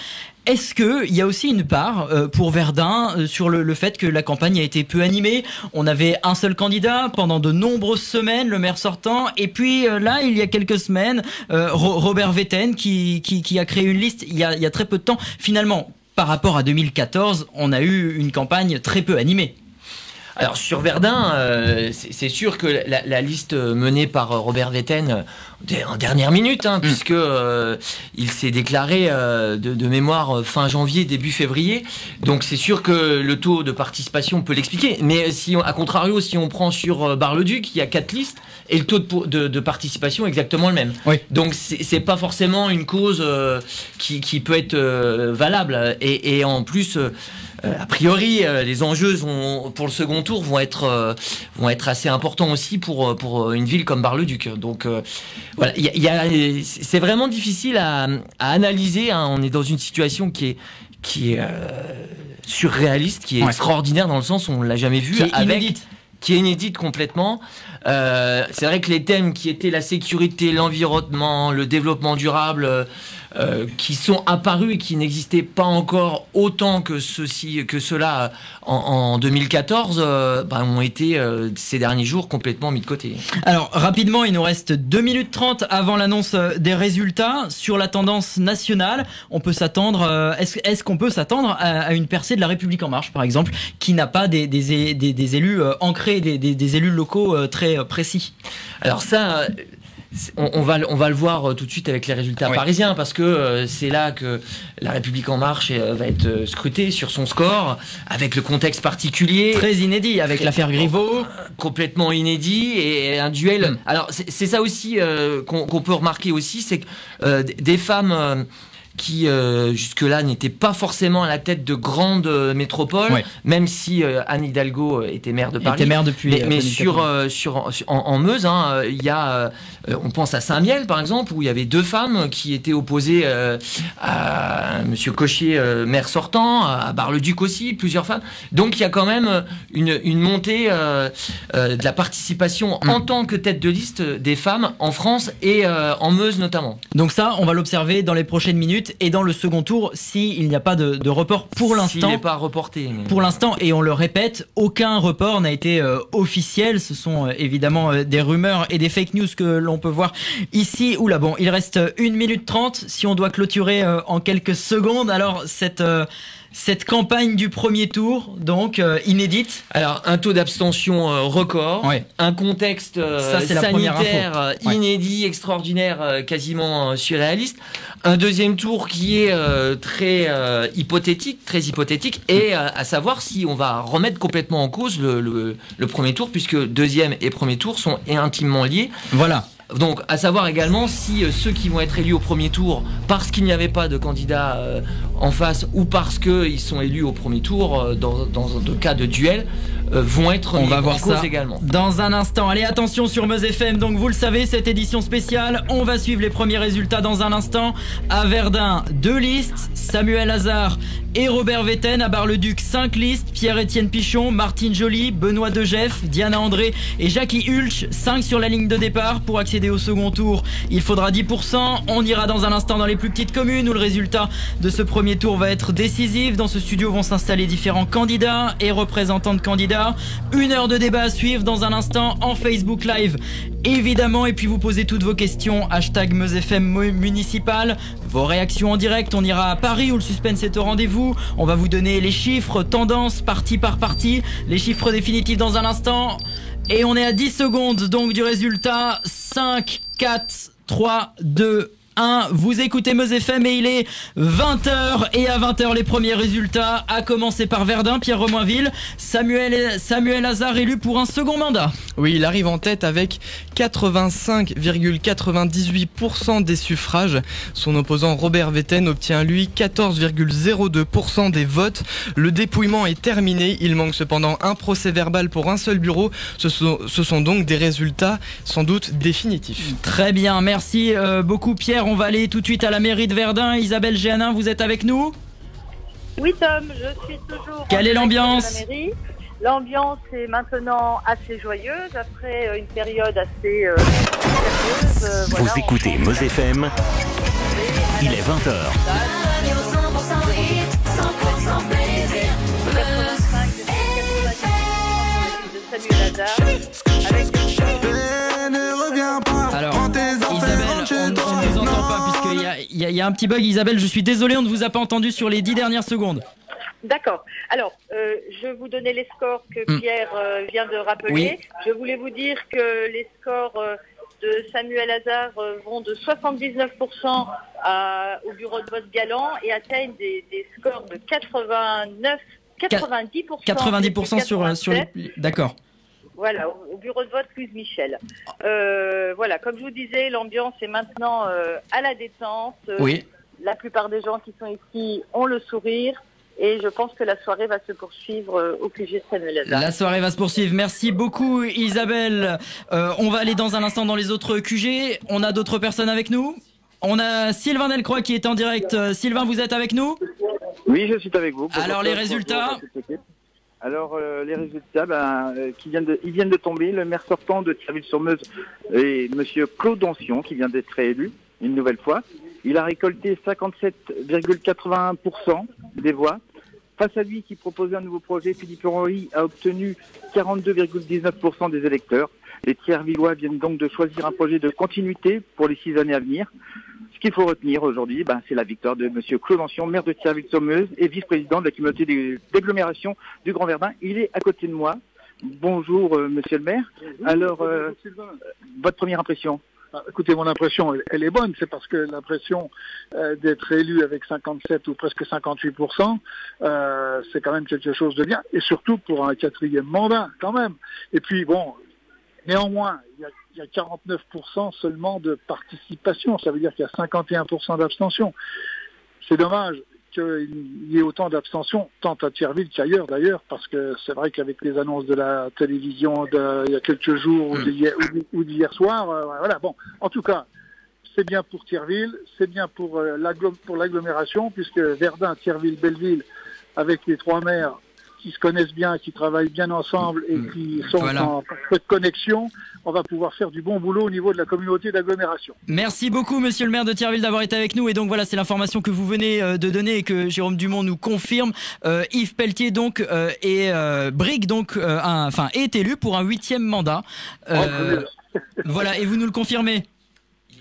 Est-ce qu'il y a aussi une part pour Verdun sur le, le fait que la campagne a été peu animée? On avait un seul candidat pendant de nombreuses semaines, le maire sortant, et puis là, il y a quelques semaines, Ro- Robert Vetten qui, qui, qui a créé une liste il y a, il y a très peu de temps. Finalement, par rapport à 2014, on a eu une campagne très peu animée. Alors sur Verdun, euh, c'est sûr que la, la liste menée par Robert Vetten en dernière minute, hein, puisque euh, il s'est déclaré euh, de, de mémoire fin janvier, début février. Donc c'est sûr que le taux de participation peut l'expliquer. Mais si on, à contrario, si on prend sur Bar-le-Duc, il y a quatre listes et le taux de, po- de- de participation est exactement le même. Donc c'est pas forcément une cause euh, qui, qui peut être euh, valable. Et, et en plus. euh, a priori, les enjeux sont- pour le second tour vont être, vont être assez importants aussi pour, pour une ville comme Bar-le-Duc. Donc voilà, il y a- il y a- c'est vraiment difficile à, à analyser. hein. On est dans une situation qui est, qui est euh, surréaliste, qui est Ouais. extraordinaire dans le sens où on l'a jamais vu. Qui est avec- inédite. Qui est inédite complètement. Euh, c'est vrai que les thèmes qui étaient la sécurité, l'environnement, le développement durable, euh, euh, qui sont apparus et qui n'existaient pas encore autant que ceci, que cela en, en 2014, euh, bah, ont été euh, ces derniers jours complètement mis de côté. Alors rapidement, il nous reste 2 minutes 30 avant l'annonce euh, des résultats. Sur la tendance nationale, on peut s'attendre. euh, Est-ce qu'on peut s'attendre à, à une percée de la République en marche, par exemple, qui n'a pas des, des, é- des- des élus euh, ancrés, des, élus locaux euh, très euh, précis? Alors ça, euh, on, on va, le- on va le voir euh, tout de suite avec les résultats Oui. parisiens, parce que euh, c'est là que la République en marche euh, va être scrutée sur son score, avec le contexte particulier. Très inédit, avec l'affaire Griveaux. Complètement inédit, et un duel... Alors c'est ça aussi euh, qu'on peut remarquer aussi, c'est que des femmes... qui euh, jusque-là n'étaient pas forcément à la tête de grandes euh, métropoles, Ouais. même si euh, Anne Hidalgo était maire de Paris. Était maire depuis, Mais, mais 2014. sur, sur, sur- en, en Meuse, hein, il y a, on pense à Saint-Miel par exemple, où il y avait deux femmes qui étaient opposées à Monsieur Cocher, euh, maire sortant, à Bar-le-Duc aussi, plusieurs femmes. Donc il y a quand même une, une montée de la participation Mm. en tant que tête de liste des femmes en France et en Meuse notamment. Donc ça, on va l'observer dans les prochaines minutes et dans le second tour, s'il n'y a pas de, de report pour S'il l'instant. n'est pas reporté. mais- Pour l'instant, et on le répète, aucun report n'a été euh, officiel. Ce sont euh, évidemment euh, des rumeurs et des fake news que l'on peut voir ici ou là. Bon, il reste 1 minute 30. Si on doit clôturer en quelques secondes, alors cette, cette campagne du premier tour, donc euh, inédite. Alors, un taux d'abstention euh, record, Ouais. un contexte euh, Ça, sanitaire Ouais. inédit, extraordinaire, quasiment surréaliste. Un deuxième tour qui est très hypothétique, très hypothétique, et à savoir si on va remettre complètement en cause le, le- le premier tour, puisque deuxième et premier tour sont intimement liés. Voilà. Donc, à savoir également si euh, ceux qui vont être élus au premier tour, parce qu'il n'y avait pas de candidat euh, en face ou parce qu'ils sont élus au premier tour euh, dans, dans un cas de duel vont être On va en voir cause ça également. dans un instant. Allez, attention sur Meuse FM. Donc, vous le savez, cette édition spéciale, on va suivre les premiers résultats dans un instant. À Verdun, deux listes Samuel Hazard et Robert Vetten. À Bar-le-Duc, cinq listes Pierre-Étienne Pichon, Martine Joly, Benoît Degef, Diana André et Jackie Hulch. 5 sur la ligne de départ. Pour accéder au second tour, il faudra 10%. On ira dans un instant dans les plus petites communes où le résultat de ce premier tour va être décisif. Dans ce studio vont s'installer différents candidats et représentants de candidats. Une heure de débat à suivre dans un instant en Facebook Live, évidemment. Et puis vous posez toutes vos questions. Hashtag MeusFM mu- municipal. Vos réactions en direct. On ira à Paris où le suspense est au rendez-vous. On va vous donner les chiffres, tendances, partie par partie. Les chiffres définitifs dans un instant. Et on est à 10 secondes donc du résultat. 5, 4, 3, 2, 1. Vous écoutez Meuse FM et il est 20h. Et à 20h, les premiers résultats. À commencer par Verdun, Pierre Remoinville. Samuel, Samuel Hazard élu pour un second mandat. Oui, il arrive en tête avec 85,98% des suffrages. Son opposant Robert Vetten obtient lui 14,02% des votes. Le dépouillement est terminé. Il manque cependant un procès verbal pour un seul bureau. Ce sont, ce sont donc des résultats sans doute définitifs. Très bien, merci euh, beaucoup Pierre. On va aller tout de suite à la mairie de Verdun. Isabelle Géanin, vous êtes avec nous Oui, Tom, je suis toujours. Quelle est l'ambiance de la mairie. L'ambiance est maintenant assez joyeuse après euh, une période assez euh, sérieuse. Euh, voilà, Vous écoutez Meuse FM, il est 20h. de Samuel Hazard avec puisqu'il y a, y y un petit bug. Isabelle, je suis désolé, on ne vous a pas entendu sur les 10 dernières secondes. D'accord. Alors, euh, je vous donnais les scores que Hmm. Pierre euh, vient de rappeler. Oui. Je voulais vous dire que les scores euh, de Samuel Hazard euh, vont de 79% à- au bureau de vote galant et atteignent des, des scores de 89, 90%. 90% sur, sur les... 87. D'accord. Voilà, au, au bureau de vote plus Michel. Euh, voilà, comme je vous disais, l'ambiance est maintenant euh, à la détente. Euh, Oui. La plupart des gens qui sont ici ont le sourire. Et je pense que la soirée va se poursuivre au QG de Samuel. La soirée va se poursuivre. Merci beaucoup Isabelle. Euh, on va aller dans un instant dans les autres QG. On a d'autres personnes avec nous. On a Sylvain Delcroix qui est en direct. Sylvain, vous êtes avec nous? Oui, je suis avec vous. Alors, les résultats Alors euh, les résultats, ben, euh, qui viennent de, ils viennent de tomber. Le maire sortant de Thierville-sur-Meuse est Monsieur Claude Dancion, qui vient d'être réélu une nouvelle fois. Il a récolté 57,81% des voix. Face à lui, qui proposait un nouveau projet, Philippe Henry a obtenu 42,19% des électeurs. Les Thiervillois viennent donc de choisir un projet de continuité pour les six années à venir. Ce qu'il faut retenir aujourd'hui, ben, c'est la victoire de Monsieur Claude Ancion, maire de Thierville-sur-Meuse et vice-président de la communauté d'agglomération du Grand Verdun. Il est à côté de moi. Bonjour, euh, Monsieur le maire. Alors, euh, votre première impression? Ah, Écoutez, mon impression, elle, elle est bonne. C'est parce que l'impression euh, d'être élu avec 57 ou presque 58% euh, c'est quand même quelque chose de bien. Et surtout pour un quatrième mandat, quand même. Et puis, bon, néanmoins, il y a, il y a 49% seulement de participation. Ça veut dire qu'il y a 51% d'abstention. C'est dommage qu'il y ait autant d'abstention, tant à Thierville qu'ailleurs d'ailleurs, parce que c'est vrai qu'avec les annonces de la télévision de, il y a quelques jours ou d'hier, ou d'hier soir, euh, voilà, bon, en tout cas, c'est bien pour Thierville, c'est bien pour euh, l'agglomération, puisque Verdun, Thierville, Belleville, avec les trois maires qui se connaissent bien, qui travaillent bien ensemble et qui sont Voilà. en parfaite connexion, on va pouvoir faire du bon boulot au niveau de la communauté d'agglomération. Merci beaucoup, monsieur le maire de Thierville, d'avoir été avec nous. Et donc voilà, c'est l'information que vous venez euh, de donner et que Jérôme Dumont nous confirme. Euh, Yves Pelletier, donc, euh, et euh, Brigue, donc, un- enfin, est élu pour un huitième mandat. Euh, voilà, et vous nous le confirmez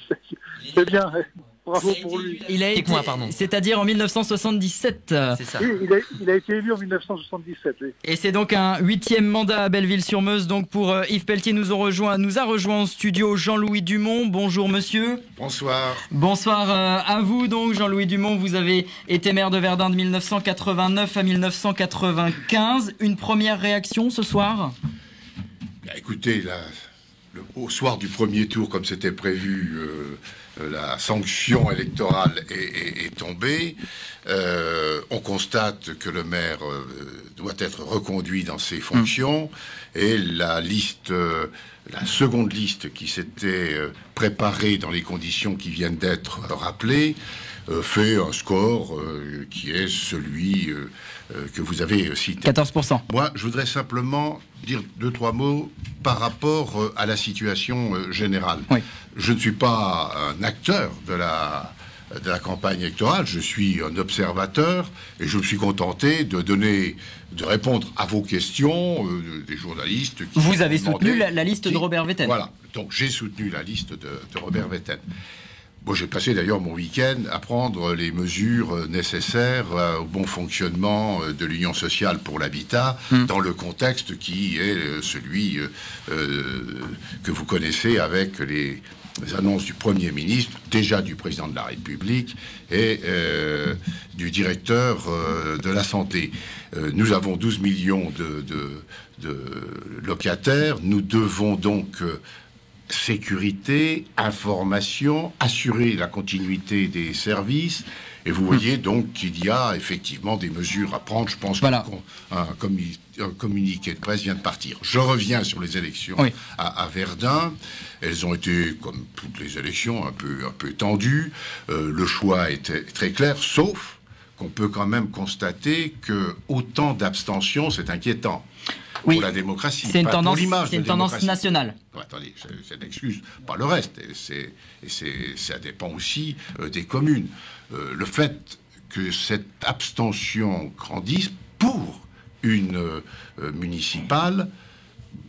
C'est bien, bravo pour lui. Il a été, c'est-à-dire en 1977. Oui, il, a, il a été élu en 1977. oui. Et c'est donc un huitième mandat à Belleville-sur-Meuse. Donc pour euh, Yves Pelletier, nous, ont rejoint, nous a rejoint en studio Jean-Louis Dumont. Bonjour monsieur. Bonsoir. Bonsoir euh, à vous donc Jean-Louis Dumont. Vous avez été maire de Verdun de 1989 à 1995. Une première réaction ce soir? Bah, écoutez, là, le- au soir du premier tour, comme c'était prévu, euh, la sanction électorale est, est- est tombée. Euh, on constate que le maire euh, doit être reconduit dans ses fonctions et la liste, euh, la seconde liste qui s'était euh, préparée dans les conditions qui viennent d'être rappelées euh, fait un score euh, qui est celui euh, euh, que vous avez cité. 14%. Moi, je voudrais simplement dire deux, trois mots par rapport euh, à la situation euh, générale. Je ne suis pas un acteur de la, de la campagne électorale, je suis un observateur et je me suis contenté de donner, de répondre à vos questions euh, des journalistes. Qui Vous avez soutenu la, la liste de Robert Vettel. Voilà, donc j'ai soutenu la liste de, de Robert Vettel. Bon, j'ai passé d'ailleurs mon week-end à prendre les mesures euh, nécessaires euh, au bon fonctionnement euh, de l'Union sociale pour l'habitat dans le contexte qui est celui que vous connaissez avec les les annonces du Premier ministre, déjà du Président de la République et euh, du directeur euh, de la santé. Euh, nous avons 12 millions de, de- de locataires. Nous devons donc sécurité, information, assurer la continuité des services. Et vous voyez donc qu'il y a effectivement des mesures à prendre. Je pense qu'un un commu- un communiqué de presse vient de partir. Je reviens sur les élections à, à Verdun. Elles ont été, comme toutes les élections, un peu, un peu tendues. Euh, le choix était très clair, sauf qu'on peut quand même constater que autant d'abstention, c'est inquiétant. Pour la démocratie, C'est une tendance, c'est une tendance nationale. Attendez, c'est- c'est une excuse, pas le reste. Et, c'est- et c'est- ça dépend aussi euh, des communes. Euh, le fait que cette abstention grandisse pour une euh, euh, municipale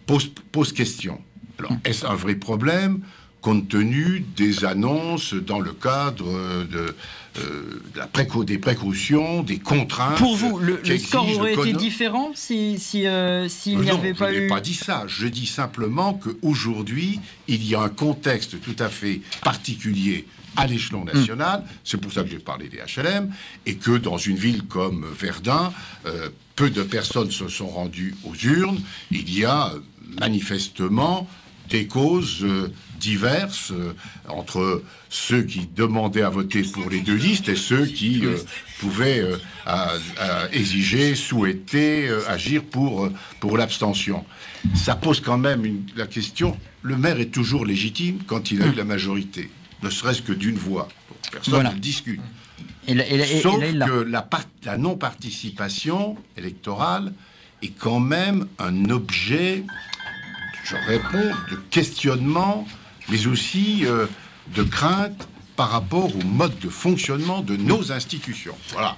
pose, pose question. Alors, est-ce un vrai problème compte tenu des annonces dans le cadre euh, de, euh, de la préco- des précautions, des contraintes Pour vous, le, le score le aurait été différent si si, euh, s'il euh, n'y avait pas je n'ai eu. pas dit ça. Je dis simplement qu'aujourd'hui, il y a un contexte tout à fait particulier à l'échelon Hmm. national. C'est pour ça que j'ai parlé des HLM. Et que dans une ville comme Verdun, euh, peu de personnes se sont rendues aux urnes. Il y a manifestement des causes diverses euh, entre ceux qui demandaient à voter pour les deux listes et ceux qui euh, pouvaient euh, à- à exiger, souhaiter agir pour, pour l'abstention. Ça pose quand même une- la question, le maire est toujours légitime quand il a eu la majorité, ne serait-ce que d'une voix. Personne Voilà. ne discute. Et là- et là- et- et Sauf là, que la, la non-participation électorale est quand même un objet, je réponds, de questionnement, mais aussi euh, de crainte par rapport au mode de fonctionnement de nos institutions. Voilà.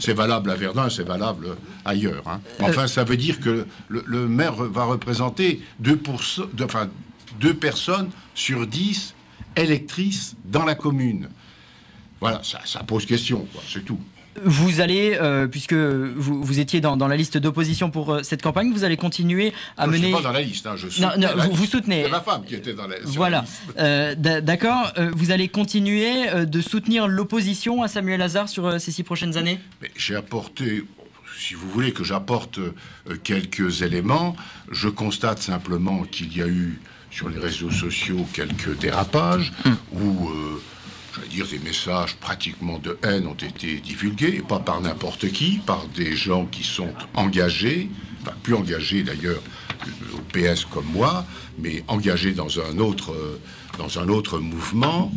C'est valable à Verdun, c'est valable ailleurs. hein. Enfin, ça veut dire que le, le maire va représenter 2%, de- enfin, deux personnes sur 10 électrices dans la commune. Voilà, ça, ça pose question, quoi, c'est tout. Vous allez, euh, puisque vous, vous étiez dans, dans la liste d'opposition pour euh, cette campagne, vous allez continuer à Moi, je mener. suis pas dans la liste, hein, je soutenais non, la vous, liste. soutenez. C'est ma femme qui était dans la la Voilà. liste. Euh, d'a- D'accord. Euh, vous allez continuer euh, de soutenir l'opposition à Samuel Lazare sur euh, ces six prochaines années? Mais j'ai apporté, si vous voulez que j'apporte euh, quelques éléments, je constate simplement qu'il y a eu sur les réseaux sociaux quelques dérapages où, euh, j'allais dire, des messages pratiquement de haine ont été divulgués, et pas par n'importe qui, par des gens qui sont engagés, enfin plus engagés d'ailleurs au PS comme moi, mais engagés dans un autre, euh, dans un autre mouvement,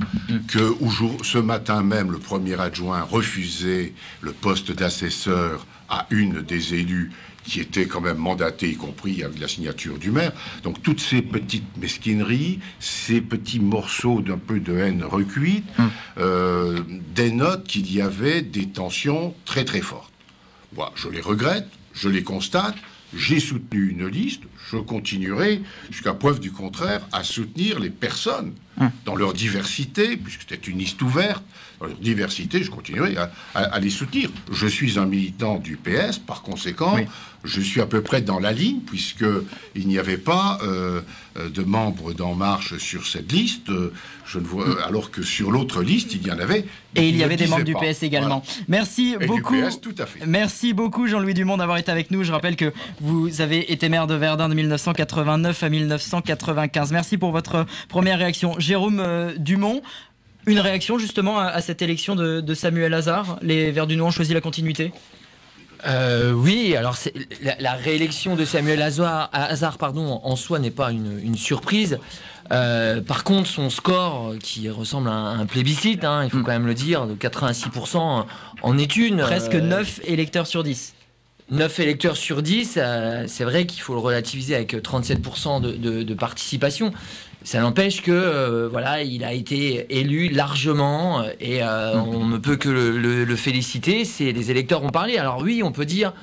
que au jour- ce matin même, le premier adjoint refusait le poste d'assesseur à une des élus qui était quand même mandatée, y compris avec la signature du maire. Donc toutes ces petites mesquineries, ces petits morceaux d'un peu de haine recuite, euh, dénotent qu'il y avait des tensions très très fortes. Voilà, je les regrette, je les constate. J'ai soutenu une liste, je continuerai, jusqu'à preuve du contraire, à soutenir les personnes dans leur diversité, puisque c'était une liste ouverte, dans leur diversité, je continuerai à, à- à les soutenir. Je suis un militant du PS, par conséquent, je suis à peu près dans la ligne, puisque il n'y avait pas euh, euh, de membres d'En Marche sur cette liste, euh, je ne vois, alors que sur l'autre liste, il y en avait. Et il y avait des membres du. PS également. Voilà. Merci Et du beaucoup. PS, tout à fait. Merci beaucoup Jean-Louis Dumont d'avoir été avec nous. Je rappelle que vous avez été maire de Verdun de 1989 à 1995. Merci pour votre première réaction. Jérôme euh, Dumont, Une réaction justement à, cette élection de, de Samuel Hazard? Les Verdunois ont choisi la continuité? Euh, oui, alors la, la réélection de Samuel Hazard, Hazard, pardon, en soi n'est pas une, une surprise. Euh, par contre, son score, qui ressemble à un, un plébiscite, hein, il faut quand même le dire, de 86% en est une. Presque euh, 9 électeurs sur 10. 9 électeurs sur 10, euh, c'est vrai qu'il faut le relativiser avec 37% de, participation. Ça n'empêche que euh, voilà, il a été élu largement euh, et on ne peut que le féliciter. C'est les électeurs ont parlé. Alors oui, on peut dire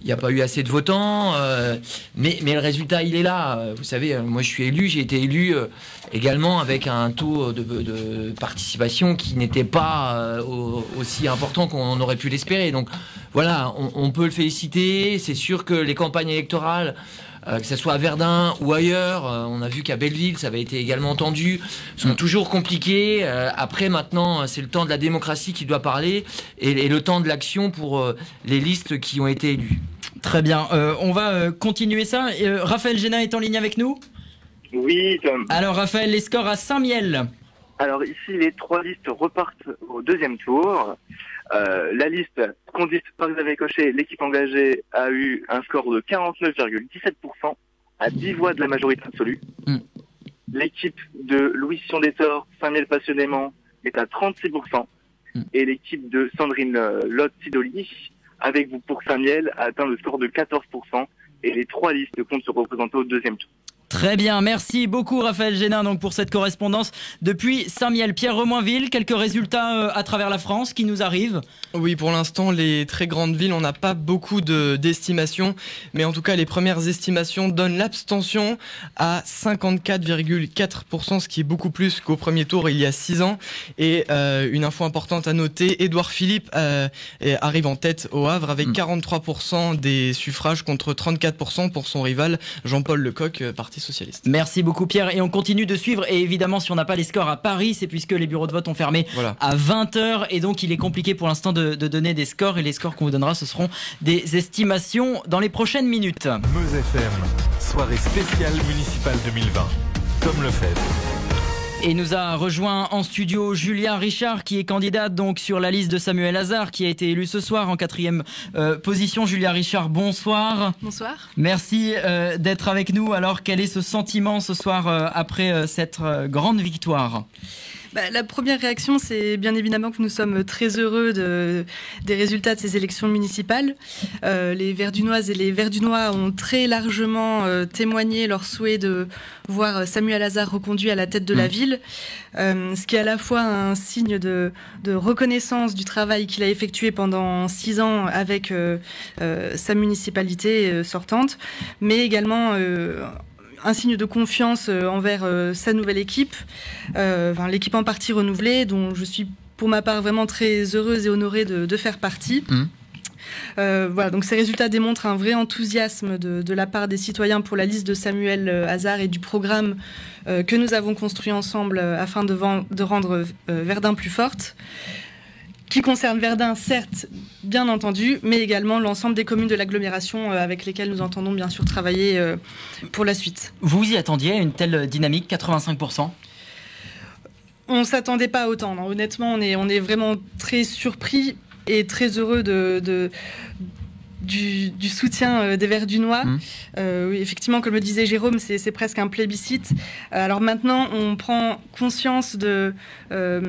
il n'y a pas eu assez de votants, euh, mais, mais le résultat il est là. Vous savez, euh, moi je suis élu, j'ai été élu euh, également avec un taux de, participation qui n'était pas au- aussi important qu'on aurait pu l'espérer. Donc voilà, on, peut le féliciter. C'est sûr que les campagnes électorales, que ce soit à Verdun ou ailleurs, euh, on a vu qu'à Belleville, ça avait été également tendu, sont toujours compliquées. Euh, après, maintenant, c'est le temps de la démocratie qui doit parler et, et le temps de l'action pour euh, les listes qui ont été élues. Très bien, euh, on va euh, continuer ça. Euh, Raphaël Génin est en ligne avec nous? Oui, Tom. Alors Raphaël, les scores à Saint-Miel. Alors ici, les trois listes repartent au deuxième tour. Euh, la liste conduite par Xavier Cochet, l'équipe engagée, a eu un score de 49,17% à 10 voix de la majorité absolue. L'équipe de Louis Sion-Détor, Saint-Miel passionnément, est à 36%. Et l'équipe de Sandrine euh, Lotte-Sidoli, avec vous pour Saint-Miel, a atteint le score de 14%. Et les trois listes comptent se représenter au deuxième tour. Très bien, merci beaucoup Raphaël Génin donc pour cette correspondance depuis Saint-Miel. Pierre Remoinville, quelques résultats euh, à travers la France qui nous arrivent? Oui, pour l'instant, les très grandes villes, on n'a pas beaucoup de- d'estimations, mais en tout cas, les premières estimations donnent l'abstention à 54,4%, ce qui est beaucoup plus qu'au premier tour il y a 6 ans. Et euh, une info importante à noter, Édouard Philippe euh, arrive en tête au Havre avec 43% des suffrages contre 34% pour son rival Jean-Paul Lecoq, euh, Parti Socialiste. Merci beaucoup Pierre et on continue de suivre et évidemment si on n'a pas les scores à Paris c'est puisque les bureaux de vote ont fermé Voilà. à 20h et donc il est compliqué pour l'instant de, de donner des scores et les scores qu'on vous donnera ce seront des estimations dans les prochaines minutes. Meuse FM, soirée spéciale municipale 2020. Tom Lefebvre. Et nous a rejoint en studio Julia Richard qui est candidate donc sur la liste de Samuel Hazard qui a été élu ce soir en quatrième euh, position. Julia Richard, bonsoir. Bonsoir. Merci euh, d'être avec nous. Alors quel est ce sentiment ce soir euh, après cette grande victoire? Bah, la première réaction, c'est bien évidemment que nous sommes très heureux de- des résultats de ces élections municipales. Euh, les Verdunoises et les Verdunois ont très largement euh, témoigné leur souhait de voir Samuel Hazard reconduit à la tête de la Mm. ville, Euh, ce qui est à la fois un signe de, de reconnaissance du travail qu'il a effectué pendant six ans avec euh, euh, sa municipalité sortante, mais également euh, un signe de confiance euh, envers euh, sa nouvelle équipe, euh, enfin, l'équipe en partie renouvelée, dont je suis pour ma part vraiment très heureuse et honorée de, de faire partie. Euh, voilà, donc ces résultats démontrent un vrai enthousiasme de, de la part des citoyens pour la liste de Samuel Hazard et du programme euh, que nous avons construit ensemble euh, afin de, rendre Verdun plus forte qui concerne Verdun, certes, bien entendu, mais également l'ensemble des communes de l'agglomération euh, avec lesquelles nous entendons bien sûr travailler euh, pour la suite. Vous y attendiez à une telle dynamique 85% On s'attendait pas à autant. non. Honnêtement, on est, on est vraiment très surpris et très heureux de, de- du, du soutien euh, des Verdunois. Euh, oui, effectivement, comme le disait Jérôme, c'est presque un plébiscite. Euh, Alors maintenant, on prend conscience de, euh,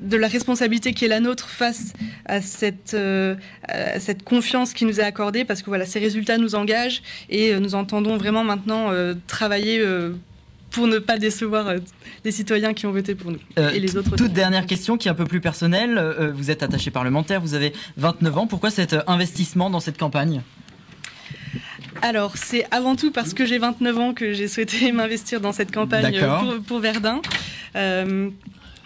de la responsabilité qui est la nôtre face à cette, euh, à cette confiance qui nous est accordée, parce que voilà, ces résultats nous engagent et nous entendons vraiment maintenant travailler. Pour ne pas décevoir euh, les citoyens qui ont voté pour nous Euh, et les autres. Toute dernière question qui est un peu plus personnelle. Euh, vous êtes attaché parlementaire, vous avez 29 ans. Pourquoi cet investissement dans cette campagne? Alors, c'est avant tout parce que j'ai 29 ans que j'ai souhaité m'investir dans cette campagne pour, pour Verdun. Euh,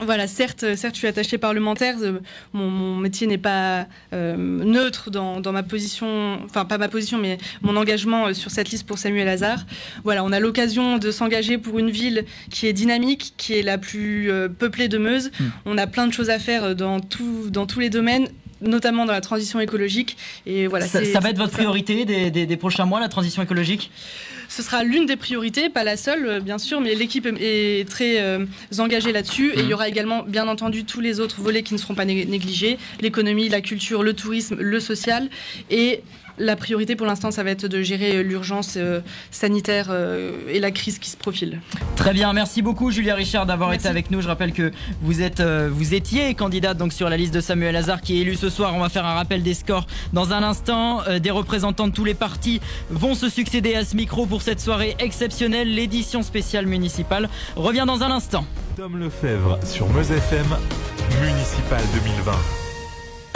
voilà, certes, certes, je suis attachée parlementaire. euh, Mon, mon métier n'est pas euh, neutre dans, dans ma position, enfin pas ma position, mais mon engagement euh, sur cette liste pour Samuel Hazard. Voilà, on a l'occasion de s'engager pour une ville qui est dynamique, qui est la plus euh, peuplée de Meuse. On a plein de choses à faire euh, dans, tout, dans tous les domaines notamment dans la transition écologique. Et voilà, Ça, va être votre priorité des, des- des prochains mois, la transition écologique? Ce sera l'une des priorités, pas la seule, euh, bien sûr, mais l'équipe est très euh, engagée là-dessus. Et il y aura également, bien entendu, tous les autres volets qui ne seront pas né- négligés l'économie, la culture, le tourisme, le social. Et la priorité pour l'instant, ça va être de gérer euh, l'urgence euh, sanitaire euh, et la crise qui se profile. Très bien, merci beaucoup Julia Richard d'avoir été avec nous. Je rappelle que vous êtes, euh, vous étiez candidate donc sur la liste de Samuel Hazard qui est élu ce soir. On va faire un rappel des scores dans un instant. Euh, des représentants de tous les partis vont se succéder à ce micro pour cette soirée exceptionnelle. L'édition spéciale municipale revient dans un instant. Tom Lefebvre sur Meuse FM, Municipal 2020.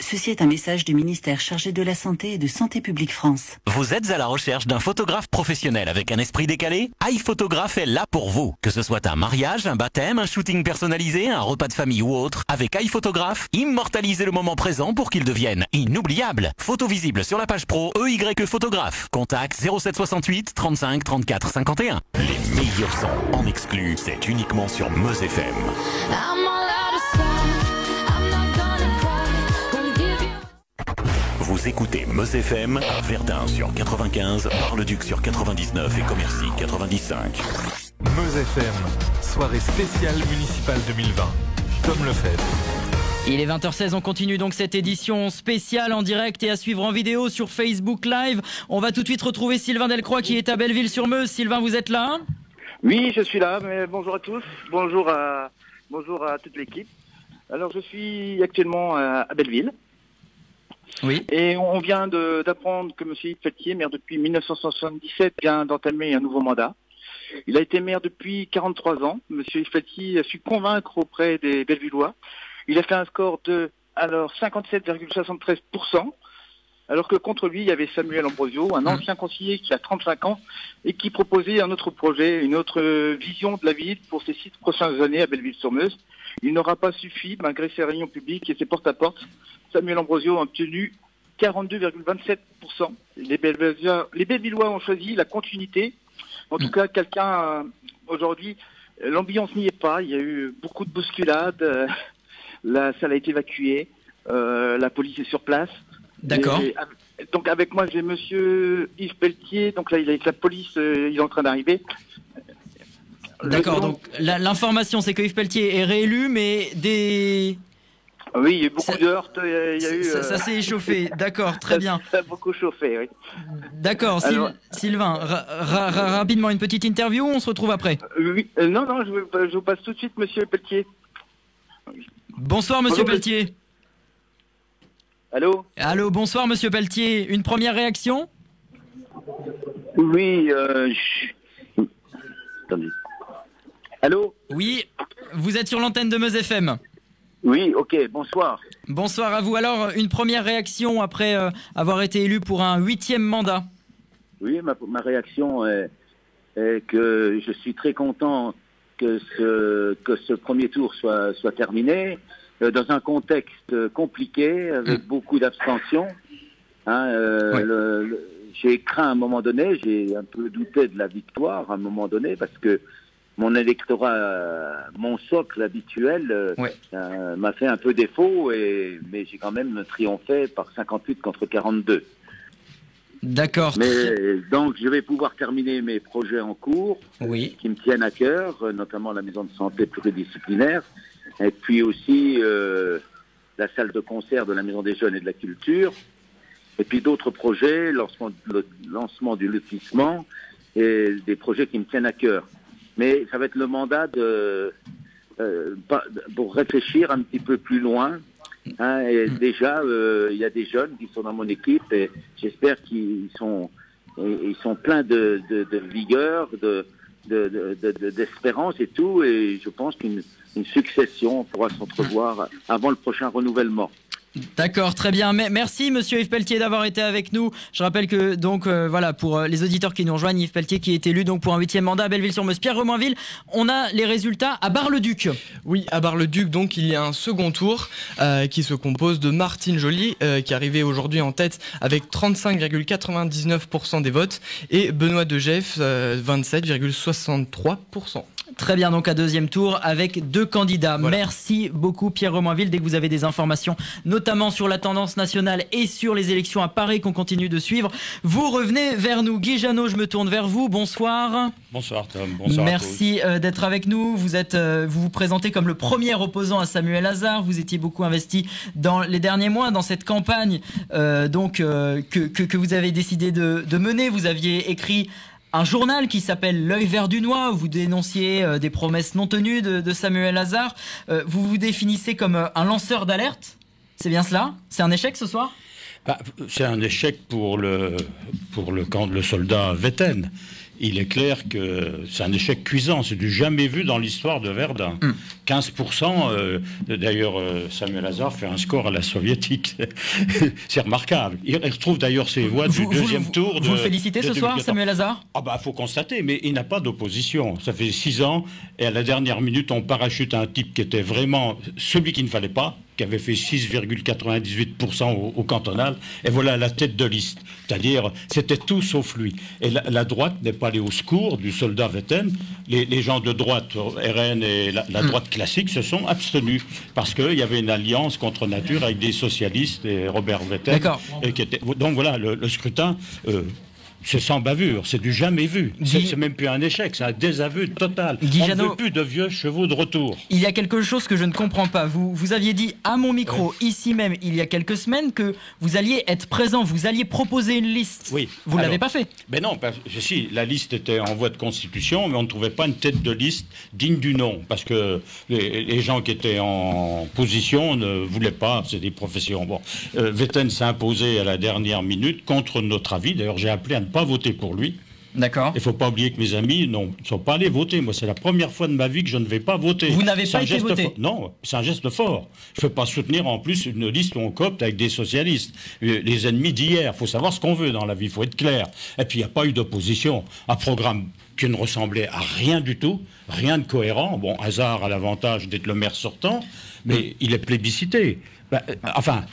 Ceci est un message du ministère chargé de la Santé et de Santé publique France. Vous êtes à la recherche d'un photographe professionnel avec un esprit décalé? iPhotographe est là pour vous. Que ce soit un mariage, un baptême, un shooting personnalisé, un repas de famille ou autre, avec iPhotographe, immortalisez le moment présent pour qu'il devienne inoubliable. Photo visible sur la page pro EY Photographe. Contact 0768 35 34 51. Les meilleurs sons en exclu, c'est uniquement sur Meuse FM. Vous écoutez Meuse FM à Verdun sur 95, Bar-le-Duc sur 99 et Commercy 95. Meuse FM, soirée spéciale municipale 2020. Tom Lefebvre. Il est 20h16, on continue donc cette édition spéciale en direct et à suivre en vidéo sur Facebook Live. On va tout de suite retrouver Sylvain Delcroix qui est à Belleville-sur-Meuse. Sylvain, vous êtes là? Oui, je suis là, mais bonjour à tous, bonjour à, bonjour à toute l'équipe. Alors, je suis actuellement à, à Belleville. Oui. Et on vient d'apprendre que M. Yves Pelletier, maire depuis 1977, vient d'entamer un nouveau mandat. Il a été maire depuis 43 ans. M. Yves Pelletier a su convaincre auprès des Bellevillois. Il a fait un score de alors 57,73%, alors que contre lui, il y avait Samuel Ambrosio, un ancien conseiller qui a 35 ans et qui proposait un autre projet, une autre euh, vision de la ville pour ces six prochaines années à Belleville-sur-Meuse. Il n'aura pas suffi, malgré ses réunions publiques et ses porte-à-porte. Samuel Ambrosio a obtenu 42,27%. Les les ont choisi la continuité. En tout cas, quelqu'un, euh, aujourd'hui, l'ambiance n'y est pas. Il y a eu beaucoup de bousculades. euh, La salle a été évacuée. euh, la police est sur place. D'accord. Donc avec moi, j'ai Monsieur Yves Pelletier. Donc là, il est avec la police. il est en train d'arriver. D'accord, donc l'information c'est que Yves Pelletier est réélu, mais des. Oui, il y a eu beaucoup de heurts. Il y a, il y a eu. Ça, ça euh, s'est échauffé, d'accord, très bien. Ça a beaucoup chauffé, oui. D'accord, Alors- Sylvain, ra- ra- ra- rapidement une petite interview, on se retrouve après. Euh, oui, euh, non, non, je, vous- je vous passe tout de suite, Monsieur Pelletier. Bonsoir Monsieur Bonjour, Pelletier. Allô Allô, bonsoir Monsieur Pelletier. Une première réaction? Oui, euh, je- Attendez. Allô Oui, vous êtes sur l'antenne de Meuse FM. Oui, ok, bonsoir. Bonsoir à vous. Alors, une première réaction après euh, avoir été élu pour un huitième mandat. Oui, ma, ma réaction est, est que je suis très content que ce, que ce premier tour soit, soit terminé euh, dans un contexte compliqué avec beaucoup d'abstention. Hein, euh, le- le- j'ai craint à un moment donné, j'ai un peu douté de la victoire à un moment donné parce que mon électorat, mon socle habituel euh, euh, m'a fait un peu défaut, et, mais j'ai quand même triomphé par 58 contre 42. D'accord. Mais donc je vais pouvoir terminer mes projets en cours oui. qui me tiennent à cœur, euh, notamment la maison de santé pluridisciplinaire, et puis aussi euh, la salle de concert de la maison des jeunes et de la culture, et puis d'autres projets, lancement, le lancement du lotissement, et des projets qui me tiennent à cœur. Mais ça va être le mandat de, euh, pour réfléchir un petit peu plus loin. hein, et déjà, euh, il y a des jeunes qui sont dans mon équipe et j'espère qu'ils sont, ils sont pleins de, de, de vigueur, de, de, de- de- de- d'espérance et tout. Et je pense qu'une une succession pourra s'entrevoir avant le prochain renouvellement. D'accord, très bien. Merci Monsieur Yves Pelletier d'avoir été avec nous. Je rappelle que donc euh, voilà pour euh, les auditeurs qui nous rejoignent, Yves Pelletier qui est élu donc pour un huitième mandat à Belleville-sur-Meuse. Pierre Romainville, on a les résultats à Bar-le-Duc. Oui, à Bar-le-Duc, donc il y a un second tour euh, qui se compose de Martine Joly, qui est aujourd'hui en tête avec 35,99% des votes, et Benoît Degeff, euh, 27,63%. Très bien, donc à deuxième tour avec deux candidats. Merci beaucoup Pierre Romainville. Dès que vous avez des informations, notamment sur la tendance nationale et sur les élections à Paris qu'on continue de suivre, vous revenez vers nous. Guy Janot, je me tourne vers vous. Bonsoir. Bonsoir Tom, bonsoir. Merci euh, d'être avec nous. Vous êtes, euh, vous vous présentez comme le premier opposant à Samuel Hazard. Vous étiez beaucoup investi dans les derniers mois dans cette campagne, euh, donc euh, que, que, que vous avez décidé de, de mener. Vous aviez écrit un journal qui s'appelle L'œil vert du noix, où vous dénonciez euh, des promesses non tenues de, de Samuel Hazard. Euh, vous vous définissez comme euh, un lanceur d'alerte. C'est bien cela? C'est un échec ce soir? Bah, c'est un échec pour le, pour le camp, le soldat Vetten. Il est clair que c'est un échec cuisant, c'est du jamais vu dans l'histoire de Verdun. 15%, euh, d'ailleurs euh, Samuel Hazard fait un score à la soviétique. c'est remarquable. Il retrouve d'ailleurs ses voix du Vous- deuxième vous- tour. De, Vous le félicitez de ce soir, 2014. Samuel Hazard? Ah bah faut constater, mais il n'a pas d'opposition. Ça fait six ans et à la dernière minute on parachute un type qui était vraiment celui qu'il ne fallait pas, qui avait fait 6,98% au, au cantonal, et voilà la tête de liste. C'est-à-dire c'était tout sauf lui. Et la, la droite n'est pas allée au secours du soldat Vetten. Les, les gens de droite, RN et la, la droite classique, se sont abstenus parce qu'il y avait une alliance contre nature avec des socialistes et Robert Vetten. D'accord. Était- donc voilà, le, le scrutin. euh, c'est sans bavure, c'est du jamais vu. C'est c'est même plus un échec, c'est un désaveu total. On ne veut plus de vieux chevaux de retour. Il y a quelque chose que je ne comprends pas. Vous, vous aviez dit à mon micro, ici même, il y a quelques semaines, que vous alliez être présent, vous alliez proposer une liste. Oui. Vous ne l'avez pas fait. Ben non, parce si, la liste était en voie de constitution, mais on ne trouvait pas une tête de liste digne du nom, parce que les, les gens qui étaient en position ne voulaient pas, c'est des professions. Bon, euh, Vetten s'est imposé à la dernière minute contre notre avis. D'ailleurs, j'ai appelé ne pas voter pour lui. D'accord. Il ne faut pas oublier que mes amis ne sont pas allés voter. Moi, c'est la première fois de ma vie que je ne vais pas voter. Vous n'avez pas un été geste voté. Non, c'est un geste fort. Je ne peux pas soutenir en plus une liste où on copte avec des socialistes. Euh, Les ennemis d'hier. Il faut savoir ce qu'on veut dans la vie. Il faut être clair. Et puis, il n'y a pas eu d'opposition. Un programme qui ne ressemblait à rien du tout, rien de cohérent. Bon, hasard a l'avantage d'être le maire sortant, mais il est plébiscité. Ben, euh, enfin,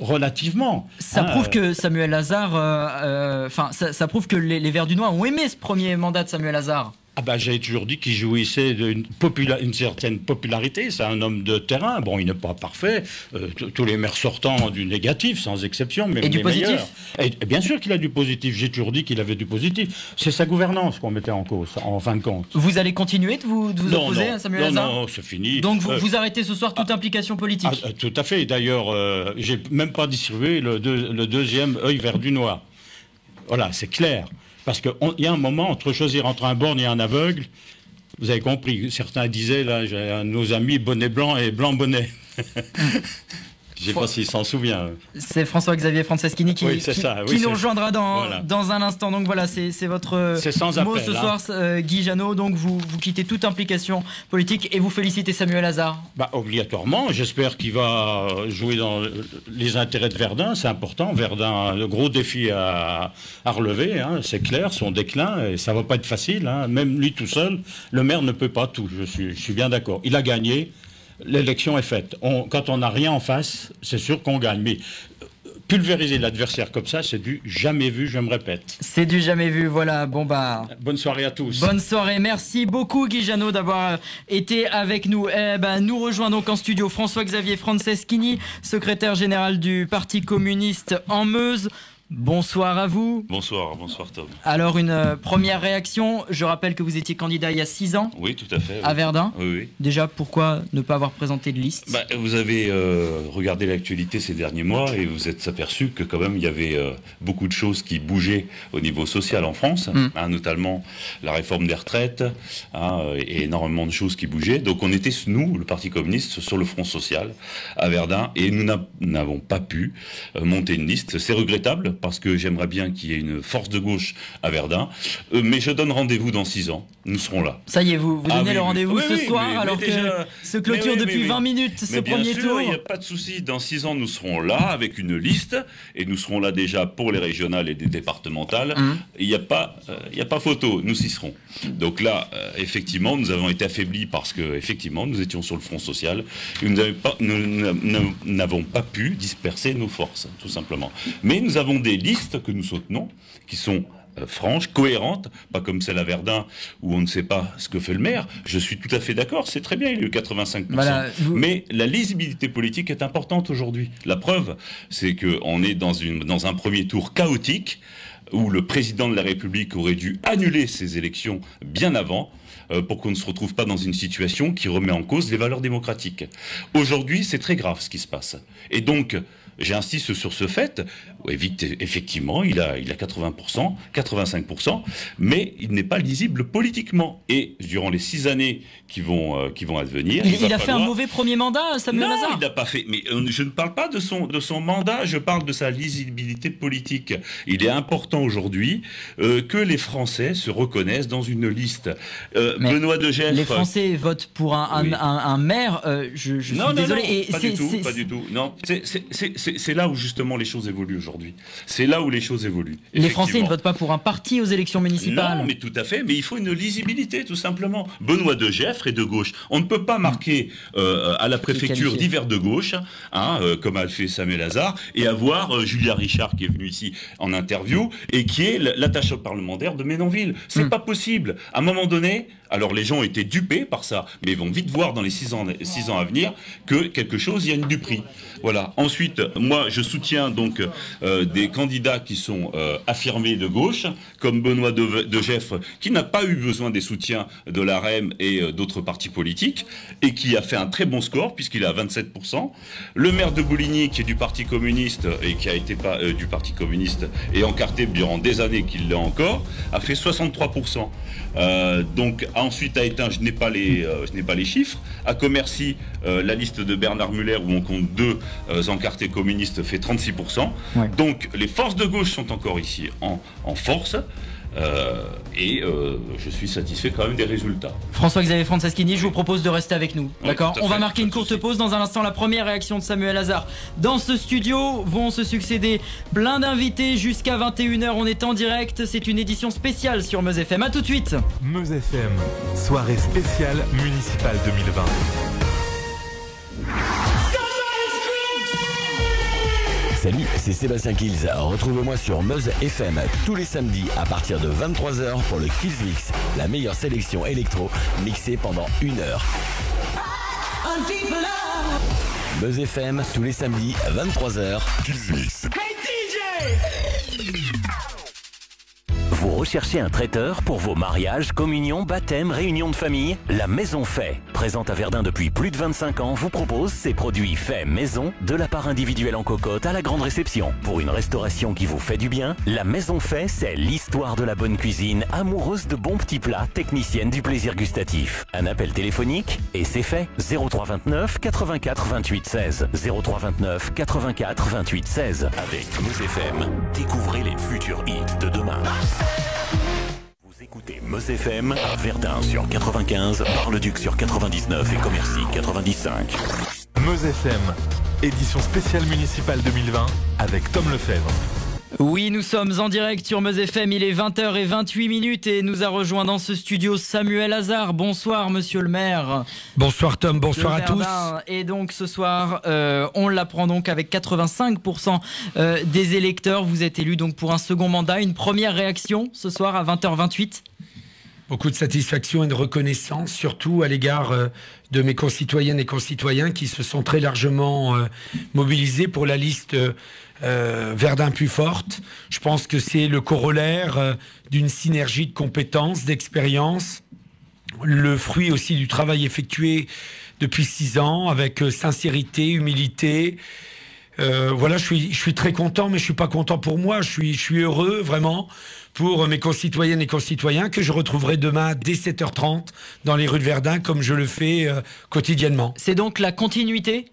relativement. Ça Hein, prouve euh, que Samuel Hazard, euh, euh, enfin, ça, ça prouve que les, les Verts du Noir ont aimé ce premier mandat de Samuel Hazard. Ah bah, j'ai toujours dit qu'il jouissait d'une popula- certaine popularité. C'est un homme de terrain. Bon, il n'est pas parfait. Euh, tous les maires sortants ont du négatif, sans exception, même Et du positif meilleurs. Et, et bien sûr qu'il a du positif. J'ai toujours dit qu'il avait du positif. C'est sa gouvernance qu'on mettait en cause, en fin de compte. Vous allez continuer de vous, de vous non, opposer non, à Samuel non, Hazard non, c'est fini. Donc vous, Euh, vous arrêtez ce soir toute implication politique ah, euh, tout à fait. D'ailleurs, euh, j'ai même pas distribué le, deux- le deuxième œil vert du noir. Voilà, c'est clair. Parce qu'il y a un moment entre choisir entre un borgne et un aveugle. Vous avez compris. Certains disaient là, nos amis bonnet blanc et blanc bonnet. Je ne sais pas s'il s'en souvient. C'est François-Xavier Franceschini qui, Oui, c'est qui- ça, oui, qui c'est- nous rejoindra dans, Voilà. dans un instant. Donc voilà, c'est votre sans mot appel, ce hein. soir, euh, Guy Janot. Donc vous, vous quittez toute implication politique et vous félicitez Samuel Hazard. Bah, obligatoirement. J'espère qu'il va jouer dans les intérêts de Verdun. C'est important. Verdun a un gros défi à, à relever. hein, c'est clair, son déclin. Et ça va pas être facile. hein. Même lui tout seul, le maire ne peut pas tout. Je suis, je suis bien d'accord. Il a gagné. L'élection est faite. On- quand on n'a rien en face, c'est sûr qu'on gagne. Mais euh, pulvériser l'adversaire comme ça, c'est du jamais vu, je me répète. C'est du jamais vu. Voilà, bon bah. Bonne soirée à tous. Bonne soirée, merci beaucoup Guy Janot d'avoir euh, été avec nous. Eh ben, nous rejoint donc en studio François-Xavier Franceschini, secrétaire général du Parti communiste en Meuse. Bonsoir à vous. Bonsoir, bonsoir Tom. Alors une euh, première réaction, je rappelle que vous étiez candidat il y a six ans Oui, tout à fait. à. Verdun. Oui, oui. Déjà, pourquoi ne pas avoir présenté de liste? Bah, vous avez euh, regardé l'actualité ces derniers mois et vous êtes aperçu que quand même il y avait euh, beaucoup de choses qui bougeaient au niveau social en France, Mm. hein, notamment la réforme des retraites hein, et énormément de choses qui bougeaient. Donc on était, nous, le Parti communiste, sur le front social à Verdun et nous n'a- n'avons pas pu monter une liste. C'est regrettable parce que j'aimerais bien qu'il y ait une force de gauche à Verdun. Euh, mais je donne rendez-vous dans six ans. Nous serons là. Ça y est, vous, vous Ah donnez oui, le rendez-vous Oui, ce oui, soir mais- alors mais que déjà- se clôture mais depuis mais oui. 20 minutes ce Mais bien premier sûr, tour. Il n'y a pas de souci. Dans six ans, nous serons là avec une liste et nous serons là déjà pour les régionales et les départementales. Hum. Il n'y a pas, euh, il y a pas photo. Nous y serons. Donc là, euh, effectivement, nous avons été affaiblis parce que effectivement, nous étions sur le front social et nous n'avons pas- nous- nous- nous n'avons pas pu disperser nos forces, tout simplement. Mais nous avons des listes que nous soutenons qui sont euh, franches, cohérentes, pas comme celle à Verdun où on ne sait pas ce que fait le maire. Je suis tout à fait d'accord, c'est très bien, il y a eu 85%. Voilà, Mais la lisibilité politique est importante aujourd'hui. La preuve, c'est qu'on est dans, une, dans un premier tour chaotique où le président de la République aurait dû annuler ces élections bien avant euh, pour qu'on ne se retrouve pas dans une situation qui remet en cause les valeurs démocratiques. Aujourd'hui, c'est très grave ce qui se passe. Et donc, j'insiste sur ce fait, effectivement, il a, il a 80%, 85%, mais il n'est pas lisible politiquement. Et durant les six années qui vont, euh, qui vont advenir... Il, il a fait un mauvais premier mandat, Samuel non, Lazare il n'a pas fait. Mais euh, je ne parle pas de son, de son mandat, je parle de sa lisibilité politique. Il est important aujourd'hui euh, que les Français se reconnaissent dans une liste. Euh, Benoît de Gestre. Les Français votent pour un, un- Oui. un- un maire, euh, je, je suis non, non, désolé. non, et pas du tout, pas du tout. Non, c'est- c'est- là où justement les choses évoluent aujourd'hui. C'est là où les choses évoluent. Les Français ne votent pas pour un parti aux élections municipales. Non, mais tout à fait. Mais il faut une lisibilité, tout simplement. Benoît de Geffre est de gauche. On ne peut pas marquer euh, à la préfecture divers de gauche, hein, euh, comme a fait Samuel Lazare, et avoir euh, Julia Richard qui est venue ici en interview et qui est l'attaché parlementaire de Ménonville. C'est Hmm. pas possible. À un moment donné, alors les gens ont été dupés par ça, mais ils vont vite voir dans les six ans, six ans à venir que quelque chose, il y a une duperie. Voilà. Ensuite, moi, je soutiens donc euh, des candidats qui sont euh, affirmés de gauche, comme Benoît de, de qui n'a pas eu besoin des soutiens de l'AREM et euh, d'autres partis politiques, et qui a fait un très bon score, puisqu'il à 27%. Le maire de Bouligny, qui est du Parti communiste, et qui a été du Parti communiste, et encarté durant des années qu'il l'est encore, a fait 63%. Euh, donc ensuite à Étain, je n'ai pas les, euh, je n'ai pas les chiffres. À Commercy, euh, la liste de Bernard Muller où on compte deux encartés communistes fait 36%. Donc les forces de gauche sont encore ici en, en force. Euh, et euh, je suis satisfait quand même des résultats. François-Xavier Franceschini, je vous propose de rester avec nous. Oui, D'accord On va marquer une courte pause. Dans un instant, la première réaction de Samuel Hazard. Dans ce studio vont se succéder plein d'invités jusqu'à 21h. On est en direct. C'est une édition spéciale sur Meuse FM. A tout de suite. Meuse FM, soirée spéciale municipale 2020. Salut, c'est Sébastien Kills. Retrouve-moi sur Meuse FM tous les samedis à partir de 23h pour le Kills Mix, la meilleure sélection électro mixée pendant une heure. Meuse FM tous les samedis à 23h. Kills Mix. Vous recherchez un traiteur pour vos mariages, communions, baptêmes, réunions de famille La Maison Fait, présente à Verdun depuis plus de 25 ans, vous propose ses produits faits maison, de la part individuelle en cocotte à la grande réception. Pour une restauration qui vous fait du bien, La Maison Fait, c'est l'histoire de la bonne cuisine, amoureuse de bons petits plats, technicienne du plaisir gustatif. Un appel téléphonique et c'est fait. 0329 84 28 16. 0329 84 28 16. Avec Meuse FM, découvrez les futurs hits de demain. Écoutez Meuse FM à Verdun sur 95, Bar-le-Duc sur 99 et Commercy 95. Meuse FM, édition spéciale municipale 2020 avec Tom Lefebvre. Oui, nous sommes en direct sur Meuse FM. Il est 20h28 minutes et nous a rejoint dans ce studio Samuel Hazard. Bonsoir, monsieur le maire. Bonsoir Tom, bonsoir à tous. Et donc ce soir, euh, on l'apprend donc avec 85% euh, des électeurs. Vous êtes élu donc pour un second mandat. Une première réaction ce soir à 20h28 Beaucoup de satisfaction et de reconnaissance, surtout à l'égard euh, de mes concitoyennes et concitoyens qui se sont très largement euh, mobilisés pour la liste euh, euh, Verdun plus forte. Je pense que c'est le corollaire d'une synergie de compétences, d'expériences, le fruit aussi du travail effectué depuis six ans avec sincérité, humilité. Voilà, je suis, je suis très content, mais je suis pas content pour moi. Je suis, je suis heureux vraiment pour mes concitoyennes et concitoyens que je retrouverai demain dès 7h30 dans les rues de Verdun comme je le fais euh, quotidiennement. C'est donc la continuité?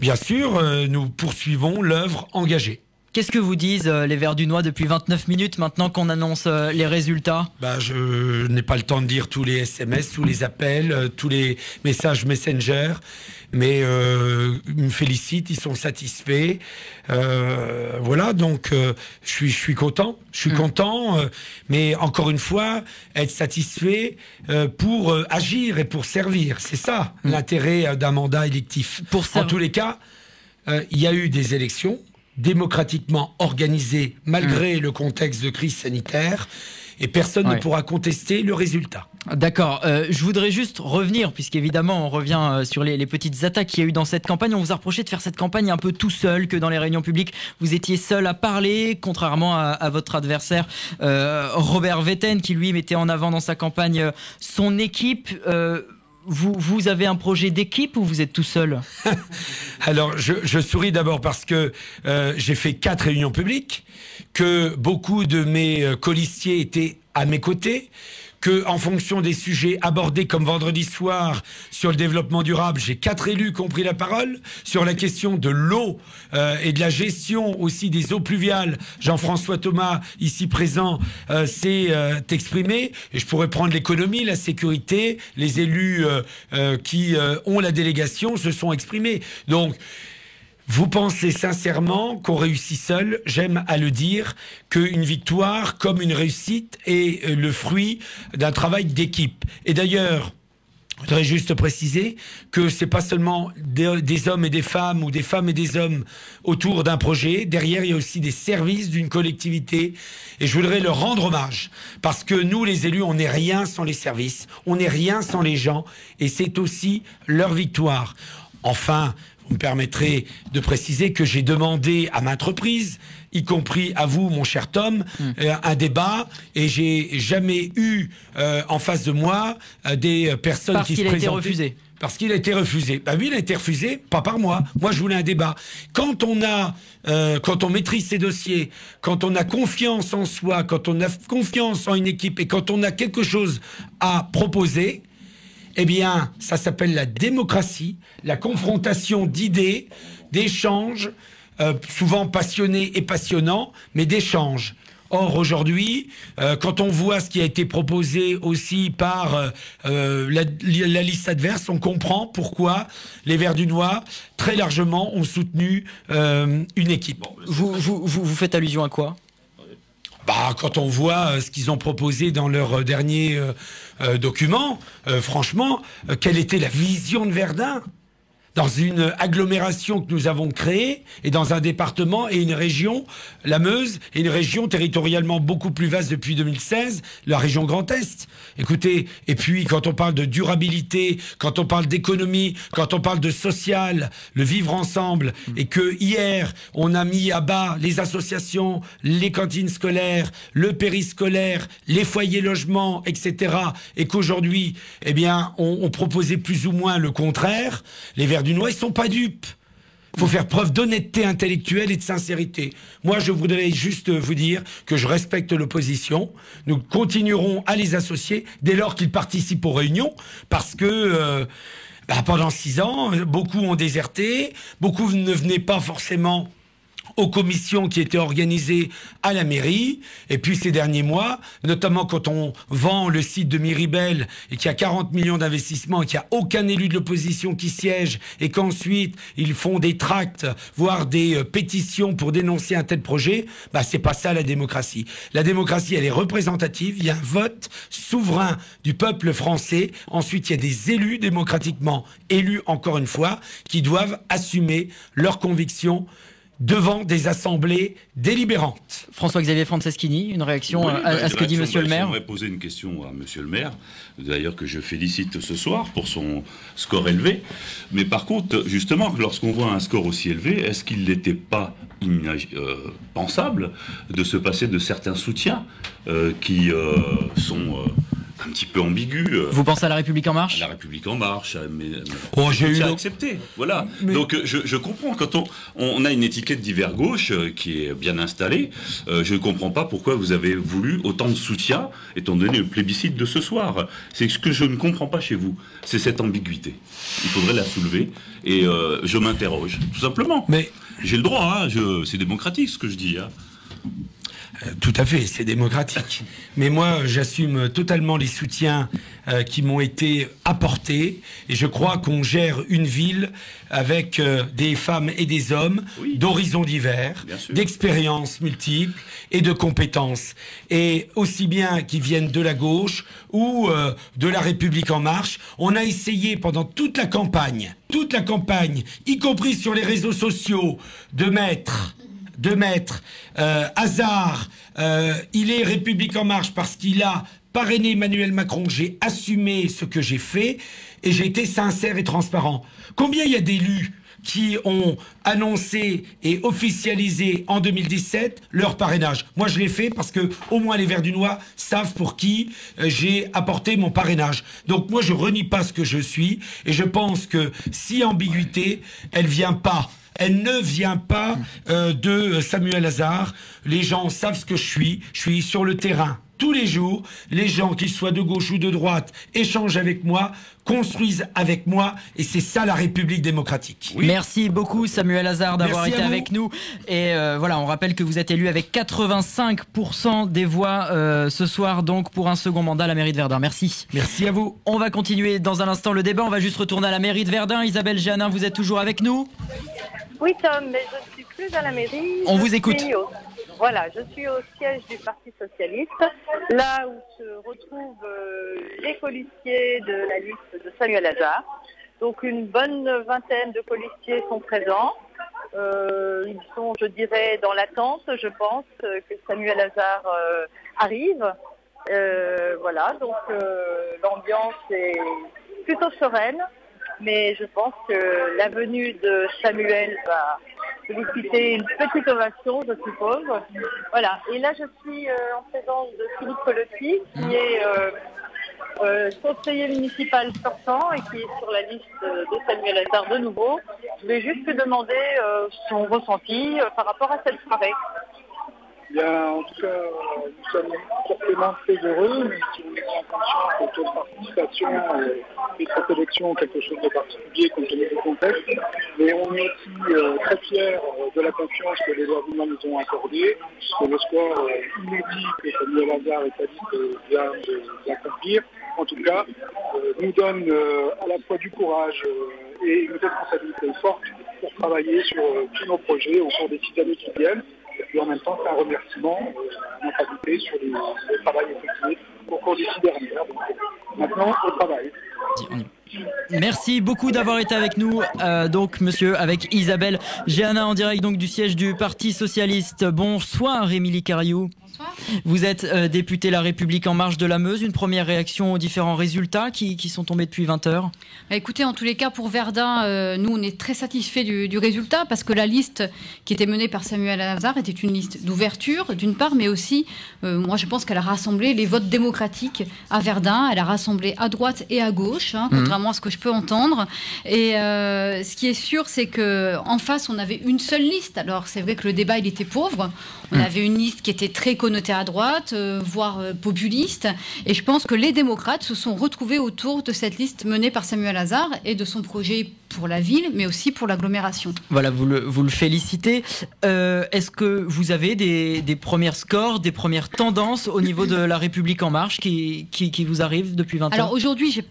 Bien sûr, euh, nous poursuivons l'œuvre engagée. Qu'est-ce que vous disent euh, les Verts du Noix depuis 29 minutes maintenant qu'on annonce euh, les résultats? Bah, Je n'ai pas le temps de lire tous les SMS, tous les appels, euh, tous les messages Messenger, mais euh, ils me félicitent, ils sont satisfaits. Euh, voilà, donc euh, je suis, je suis content, je suis content, euh, mais encore une fois, être satisfait euh, pour agir et pour servir, c'est ça l'intérêt euh, d'un mandat électif. en tous les cas, euh, il y a eu des élections démocratiquement organisées malgré le contexte de crise sanitaire et personne Ouais. ne pourra contester le résultat. D'accord. Euh, je voudrais juste revenir, puisqu'évidemment, on revient euh, sur les, les petites attaques qu'il y a eu dans cette campagne. On vous a reproché de faire cette campagne un peu tout seul, que dans les réunions publiques, vous étiez seul à parler, contrairement à, à votre adversaire euh, Robert Vetten, qui lui mettait en avant dans sa campagne son équipe. Vous, vous avez un projet d'équipe ou vous êtes tout seul Alors, je, je souris d'abord parce que euh, j'ai fait quatre réunions publiques, que beaucoup de mes euh, colistiers étaient à mes côtés, que en fonction des sujets abordés comme vendredi soir sur le développement durable, j'ai quatre élus qui ont pris la parole sur la question de l'eau euh, et de la gestion aussi des eaux pluviales. Jean-François Thomas, ici présent, euh, s'est euh, exprimé. Et je pourrais prendre l'économie, la sécurité, les élus euh, euh, qui euh, ont la délégation se sont exprimés. Donc, vous pensez sincèrement qu'on réussit seul J'aime à le dire qu'une victoire, comme une réussite, est euh, le fruit d'un travail d'équipe. Et d'ailleurs, je voudrais juste préciser que c'est pas seulement des, des hommes et des femmes ou des femmes et des hommes autour d'un projet. Derrière, il y a aussi des services d'une collectivité. Et je voudrais leur rendre hommage. Parce que nous, les élus, on n'est rien sans les services. On n'est rien sans les gens. Et c'est aussi leur victoire. Enfin, vous me permettrez de préciser que j'ai demandé à maintes reprises, y compris à vous, mon cher Tom, euh, un débat, et j'ai jamais eu euh, en face de moi euh, des personnes Parce qui se qu'il a été présentaient- refusé. Parce qu'il a été refusé. Bah oui, il a été refusé, pas par moi. Moi, je voulais un débat. Quand on a, euh, quand on maîtrise ses dossiers, quand on a confiance en soi, quand on a confiance en une équipe et quand on a quelque chose à proposer, eh bien, ça s'appelle la démocratie, la confrontation d'idées, d'échanges, euh, souvent passionnés et passionnants, mais d'échanges. Or, aujourd'hui, euh, quand on voit ce qui a été proposé aussi par euh, la, la liste adverse, on comprend pourquoi les Verts du Noir, très largement, ont soutenu une équipe. vous, vous, vous, vous faites allusion à quoi? Bah, quand on voit euh, ce qu'ils ont proposé dans leur euh, dernier euh, document, euh, franchement, euh, quelle était la vision de Verdun? Dans une agglomération que nous avons créée et dans un département et une région, la Meuse, et une région territorialement beaucoup plus vaste depuis 2016, la région Grand Est. Écoutez, et puis quand on parle de durabilité, quand on parle d'économie, quand on parle de social, le vivre ensemble, et que hier on a mis à bas les associations, les cantines scolaires, le périscolaire, les foyers logements, etc., et qu'aujourd'hui, eh bien, on, on proposait plus ou moins le contraire, les Verts du Noir, ils sont pas dupes. Il faut faire preuve d'honnêteté intellectuelle et de sincérité. Moi, je voudrais juste vous dire que je respecte l'opposition. Nous continuerons à les associer dès lors qu'ils participent aux réunions, parce que euh, bah, pendant six ans, beaucoup ont déserté, beaucoup ne venaient pas forcément aux commissions qui étaient organisées à la mairie. Et puis ces derniers mois, notamment quand on vend le site de Miribel et qu'il y a 40 millions d'investissements et qu'il n'y a aucun élu de l'opposition qui siège et qu'ensuite ils font des tracts, voire des euh, pétitions pour dénoncer un tel projet, bah c'est pas ça la démocratie. La démocratie, elle est représentative. Il y a un vote souverain du peuple français. Ensuite, il y a des élus démocratiquement élus, encore une fois, qui doivent assumer leurs convictions devant des assemblées délibérantes. François-Xavier Franceschini, une réaction Oui, à, bah, à ce que dit Monsieur bah, le maire J'aimerais poser une question à Monsieur le maire, d'ailleurs que je félicite ce soir pour son score élevé. Mais par contre, justement, lorsqu'on voit un score aussi élevé, est-ce qu'il n'était pas euh, pensable de se passer de certains soutiens euh, qui euh, sont euh, un petit peu ambigu. euh, Vous pensez à la République en marche La République en marche, mais Oh, j'ai eu accepter. Voilà. Donc euh, je, je comprends quand on, on a une étiquette d'hiver gauche euh, qui est bien installée. euh, je ne comprends pas pourquoi vous avez voulu autant de soutien étant donné le plébiscite de ce soir. C'est ce que je ne comprends pas chez vous. C'est cette ambiguïté. Il faudrait la soulever et euh, je m'interroge tout simplement. Mais j'ai le droit. Hein, je- c'est démocratique ce que je dis. Hein. Euh, Tout à fait, c'est démocratique. Mais moi, j'assume totalement les soutiens euh, qui m'ont été apportés. Et je crois qu'on gère une ville avec euh, des femmes et des hommes d'horizons divers, d'expériences multiples et de compétences. Et aussi bien qui viennent de la gauche ou euh, de la République en marche, on a essayé pendant toute la campagne, toute la campagne, y compris sur les réseaux sociaux, de mettre de mettre euh, Hazard, euh, il est République en marche parce qu'il a parrainé Emmanuel Macron, j'ai assumé ce que j'ai fait et j'ai été sincère et transparent. Combien il y a d'élus qui ont annoncé et officialisé en 2017 leur parrainage? Moi, je l'ai fait parce que au moins les Verdunois savent pour qui euh, j'ai apporté mon parrainage. Donc moi, je renie pas ce que je suis et je pense que si ambiguïté, elle vient pas elle ne vient pas euh, de Samuel Hazard. Les gens savent ce que je suis. Je suis sur le terrain tous les jours. Les gens, qu'ils soient de gauche ou de droite, échangent avec moi, construisent avec moi, et c'est ça la République démocratique. Merci beaucoup Samuel Hazard d'avoir été avec nous. Et euh, voilà, on rappelle que vous êtes élu avec 85% des voix euh, ce soir, donc pour un second mandat à la mairie de Verdun. Merci. Merci à vous. On va continuer dans un instant le débat. On va juste retourner à la mairie de Verdun. Isabelle Géanin, vous êtes toujours avec nous Oui, Tom, mais je ne suis plus à la mairie. On Je vous écoute. au- Voilà, je suis au siège du Parti Socialiste, là où se retrouvent euh, les policiers de la liste de Samuel Hazard. Donc une bonne vingtaine de policiers sont présents. Euh, ils sont, je dirais, dans l'attente, je pense, que Samuel Hazard euh, arrive. Voilà, donc l'ambiance est plutôt sereine, mais je pense que la venue de Samuel va solliciter une petite ovation, je suppose. Voilà, et là je suis euh, en présence de Philippe Colotti, qui est euh, euh, conseiller municipal sortant et qui est sur la liste de Samuel Hazard de nouveau. Je vais juste lui demander son ressenti par rapport à cette soirée. En tout cas, euh, nous sommes fortement très heureux, mais si on prend conscience que le taux de participation euh, et cette élection quelque chose de particulier compte tenu du contexte. Mais on est aussi euh, très fiers euh, de la confiance que les Verdunois nous ont accordée, que le score euh, inédit que Samuel Hazard et liste vient d'accomplir, en tout cas, euh, nous donne euh, à la fois du courage euh, et une responsabilité forte pour travailler sur euh, tous nos projets au cours des six années qui viennent. Et en même temps, c'est un remerciement euh, invité sur le travail effectué au cours des six dernières. Euh, maintenant, au travail. Merci beaucoup d'avoir été avec nous. Euh, donc, monsieur, avec Isabelle Géanin en direct donc du siège du Parti Socialiste. Bonsoir, Émilie Cariou. Vous êtes euh, député La République En Marche de la Meuse. Une première réaction aux différents résultats qui, qui sont tombés depuis 20 heures? Bah, Écoutez, en tous les cas, pour Verdun, euh, nous, on est très satisfaits du, du résultat parce que la liste qui était menée par Samuel Hazard était une liste d'ouverture, d'une part, mais aussi, euh, moi, je pense qu'elle a rassemblé les votes démocratiques à Verdun. Elle a rassemblé à droite et à gauche, hein, Mhm. contrairement à ce que je peux entendre. Et euh, ce qui est sûr, c'est que en face, on avait une seule liste. Alors, c'est vrai que le débat, il était pauvre. On Mhm. avait une liste qui était très connotée à droite, euh, voire euh, populiste. Et je pense que les démocrates se sont retrouvés autour de cette liste menée par Samuel Hazard et de son projet pour la ville, mais aussi pour l'agglomération. Voilà, vous le, vous le félicitez. Euh, Est-ce que vous avez des, des premiers scores, des premières tendances au niveau de La République En Marche qui, qui, qui vous arrivent depuis 20 Alors heures aujourd'hui,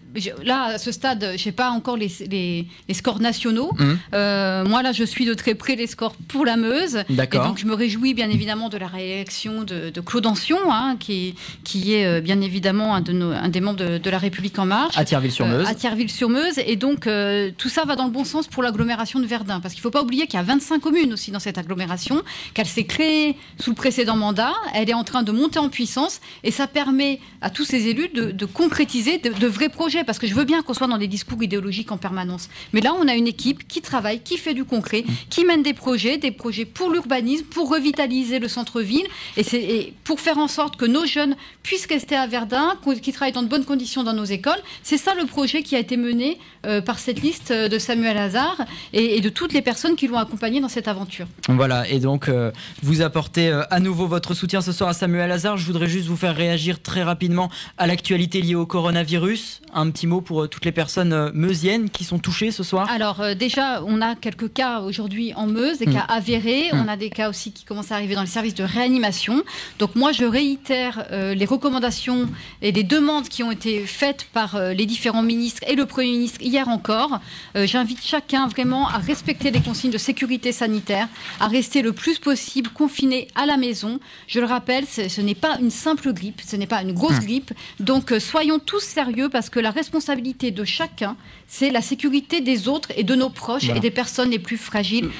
là, à ce stade, je n'ai pas encore les, les- les scores nationaux. Euh, moi, là, je suis de très près les scores pour la Meuse. D'accord. Et donc, je me réjouis bien évidemment de la réélection de, de Claude Ancion, hein, qui, qui est euh, bien évidemment un, de nos- un des membres de, de la République En Marche. À Thierville-sur-Meuse. Euh, à Thierville-sur-Meuse. Et donc, euh, tout ça va dans le bon sens pour l'agglomération de Verdun, parce qu'il ne faut pas oublier qu'il y a 25 communes aussi dans cette agglomération, qu'elle s'est créée sous le précédent mandat, elle est en train de monter en puissance, et ça permet à tous ces élus de, concrétiser de, vrais projets, parce que je veux bien qu'on soit dans des discours idéologiques en permanence. Mais là, on a une équipe qui travaille, qui fait du concret, qui mène des projets, des projets pour l'urbanisme, pour revitaliser le centre-ville, et, et pour faire en sorte que nos jeunes puissent rester à Verdun, qui travaillent dans de bonnes conditions dans nos écoles. C'est ça le projet qui a été mené euh, par cette liste euh, de Samuel Hazard et, de toutes les personnes qui l'ont accompagné dans cette aventure. Voilà, et donc euh, vous apportez à nouveau votre soutien ce soir à Samuel Hazard. Je voudrais juste vous faire réagir très rapidement à l'actualité liée au coronavirus. Un petit mot pour toutes les personnes meusiennes qui sont touchées ce soir. Alors déjà, on a quelques cas aujourd'hui en Meuse, des mm. cas avérés. Mm. On a des cas aussi qui commencent à arriver dans le service de réanimation. Donc moi, je réitère les recommandations et les demandes qui ont été faites par les différents ministres et le Premier ministre hier encore. Euh, j'invite chacun vraiment à respecter les consignes de sécurité sanitaire, à rester le plus possible confiné à la maison. Je le rappelle, ce n'est pas une simple grippe, ce n'est pas une grosse hum. grippe. Donc euh, soyons tous sérieux parce que la responsabilité de chacun, c'est la sécurité des autres et de nos proches et des personnes les plus fragiles,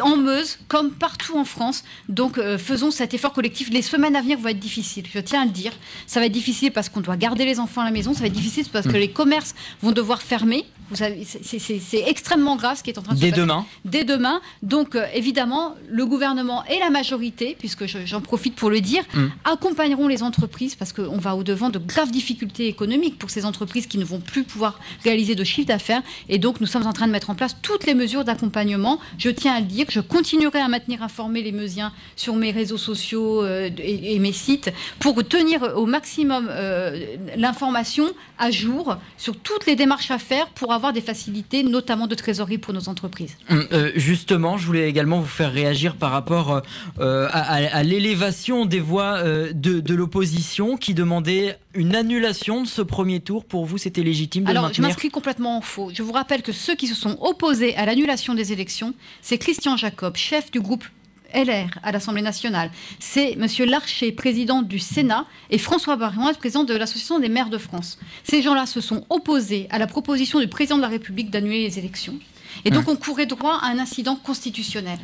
en Meuse comme partout en France. Donc euh, faisons cet effort collectif. Les semaines à venir vont être difficiles, je tiens à le dire. Ça va être difficile parce qu'on doit garder les enfants à la maison, ça va être difficile parce que hum. les commerces vont devoir fermer. C'est extrêmement grave ce qui est en train de se passer. Dès demain. Dès demain. Donc, euh, évidemment, le gouvernement et la majorité, puisque j'en profite pour le dire, mm. accompagneront les entreprises parce qu'on va au-devant de graves difficultés économiques pour ces entreprises qui ne vont plus pouvoir réaliser de chiffre d'affaires. Et donc, nous sommes en train de mettre en place toutes les mesures d'accompagnement. Je tiens à le dire, je continuerai à maintenir informés les Meusiens sur mes réseaux sociaux euh, et, mes sites pour tenir au maximum euh, l'information à jour sur toutes les démarches à faire pour avoir avoir des facilités, notamment de trésorerie pour nos entreprises. Hum, euh, justement, je voulais également vous faire réagir par rapport euh, à, l'élévation des voix euh, de, l'opposition qui demandait une annulation de ce premier tour. Pour vous, c'était légitime de Alors, je m'inscris complètement en faux. Je vous rappelle que ceux qui se sont opposés à l'annulation des élections, c'est Christian Jacob, chef du groupe LR à l'Assemblée nationale. C'est M. Larcher, président du Sénat, et François Baron, président de l'Association des maires de France. Ces gens-là se sont opposés à la proposition du président de la République d'annuler les élections. Et donc, on courait droit à un incident constitutionnel.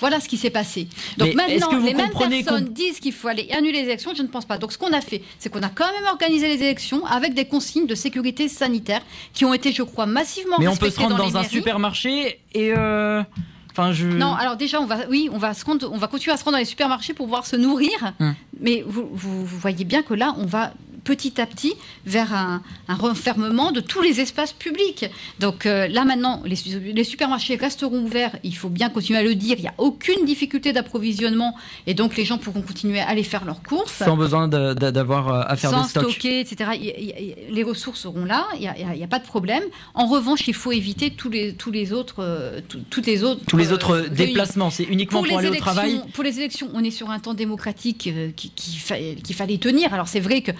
Voilà ce qui s'est passé. Donc maintenant, les mêmes personnes disent qu'il faut aller annuler les élections. Je ne pense pas. Donc ce qu'on a fait, c'est qu'on a quand même organisé les élections avec des consignes de sécurité sanitaire qui ont été, je crois, massivement Mais on peut se rendre dans, un supermarché et euh, non, alors déjà, on va, oui, on va, se rendre, on va continuer à se rendre dans les supermarchés pour pouvoir se nourrir. Hum. Mais vous, vous, voyez bien que là, on va petit à petit vers un, refermement de tous les espaces publics. Donc euh, là maintenant, les, supermarchés resteront ouverts, il faut bien continuer à le dire, il n'y a aucune difficulté d'approvisionnement et donc les gens pourront continuer à aller faire leurs courses. Sans besoin d'avoir euh, à faire Sans des stocks. stocker, etc. les ressources seront là, il n'y a, pas de problème. En revanche, il faut éviter tous les, tous les autres... Euh, toutes les autres tous les autres déplacements, c'est uniquement pour, aller au travail Pour les élections, on est sur un temps démocratique qu'il qui, fallait tenir. Alors c'est vrai que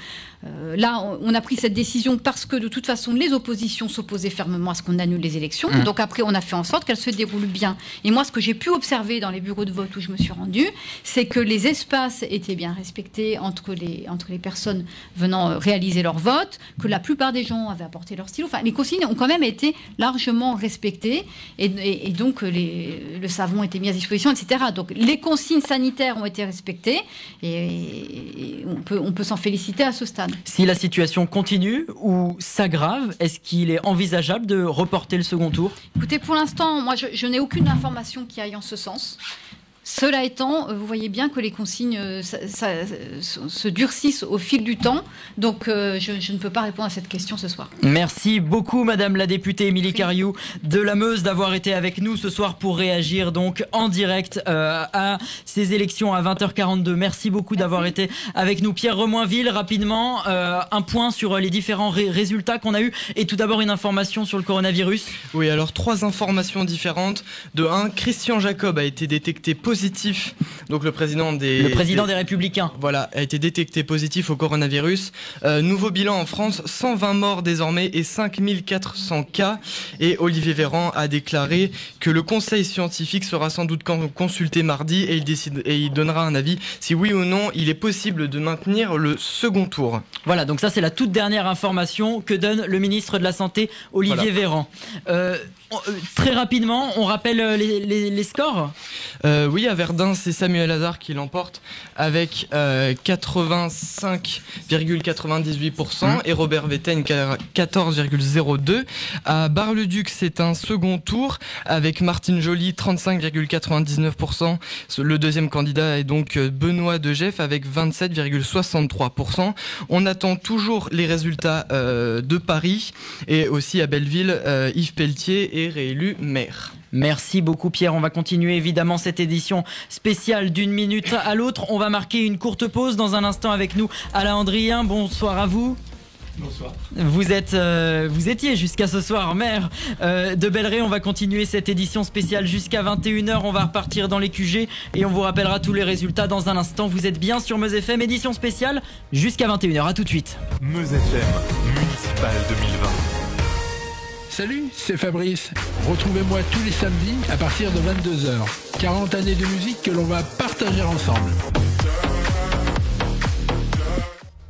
euh, là, on a pris cette décision parce que de toute façon, les oppositions s'opposaient fermement à ce qu'on annule les élections. Mmh. Donc après, on a fait en sorte qu'elles se déroulent bien. Et moi, ce que j'ai pu observer dans les bureaux de vote où je me suis rendue, c'est que les espaces étaient bien respectés entre les, entre les personnes venant euh, réaliser leur vote, que la plupart des gens avaient apporté leur stylo. Enfin, les consignes ont quand même été largement respectées. Et, donc, les, le savon était mis à disposition, etc. Donc, les consignes sanitaires ont été respectées. Et, on peut, on peut s'en féliciter à ce stade. Si la situation continue ou s'aggrave, est-ce qu'il est envisageable de reporter le second tour? Écoutez, pour l'instant, moi, je, n'ai aucune information qui aille en ce sens. Cela étant, euh, vous voyez bien que les consignes euh, se durcissent au fil du temps, donc euh, je, ne peux pas répondre à cette question ce soir. Merci beaucoup, Madame la députée Émilie Cariou de la Meuse, d'avoir été avec nous ce soir pour réagir donc en direct à ces élections à 20h42. Merci beaucoup d'avoir été avec nous. Pierre Remoinville, rapidement, un point sur les différents résultats qu'on a eus et tout d'abord une information sur le coronavirus. Oui, alors trois informations différentes. De un, Christian Jacob a été détecté positif positif. Donc le président des Le président des Républicains. Voilà, a été détecté positif au coronavirus. Euh, nouveau bilan en France, 120 morts désormais et 5400 cas. Et Olivier Véran a déclaré que le conseil scientifique sera sans doute con- consulté mardi et il, décide, et il donnera un avis si oui ou non il est possible de maintenir le second tour. Voilà, donc ça c'est la toute dernière information que donne le ministre de la Santé, Olivier Voilà. Véran. Euh, euh, très rapidement, on rappelle les, les- les scores? Euh, oui, à Verdun, c'est Samuel Hazard qui l'emporte avec euh, 85,98% Mmh. et Robert Vetten qui a 14,02. À Bar-le-Duc, c'est un second tour avec Martine Joly 35,99%. Le deuxième candidat est donc euh, Benoît Degeff avec 27,63%. On attend toujours les résultats euh, de Paris et aussi à Belleville, euh, Yves Pelletier est réélu maire. Merci beaucoup Pierre. On va continuer évidemment cette édition spéciale d'une minute à l'autre. On va marquer une courte pause dans un instant avec nous. Alain Andrien, bonsoir à vous. Bonsoir. Vous êtes, euh, vous étiez jusqu'à ce soir maire euh, de Belleret. On va continuer cette édition spéciale jusqu'à 21h. On va repartir dans les QG et on vous rappellera tous les résultats dans un instant. Vous êtes bien sur Meuse FM, édition spéciale jusqu'à 21h. À tout de suite. Meuse FM, municipal 2020. Salut, c'est Fabrice. Retrouvez-moi tous les samedis à partir de 22h. 40 années de musique que l'on va partager ensemble.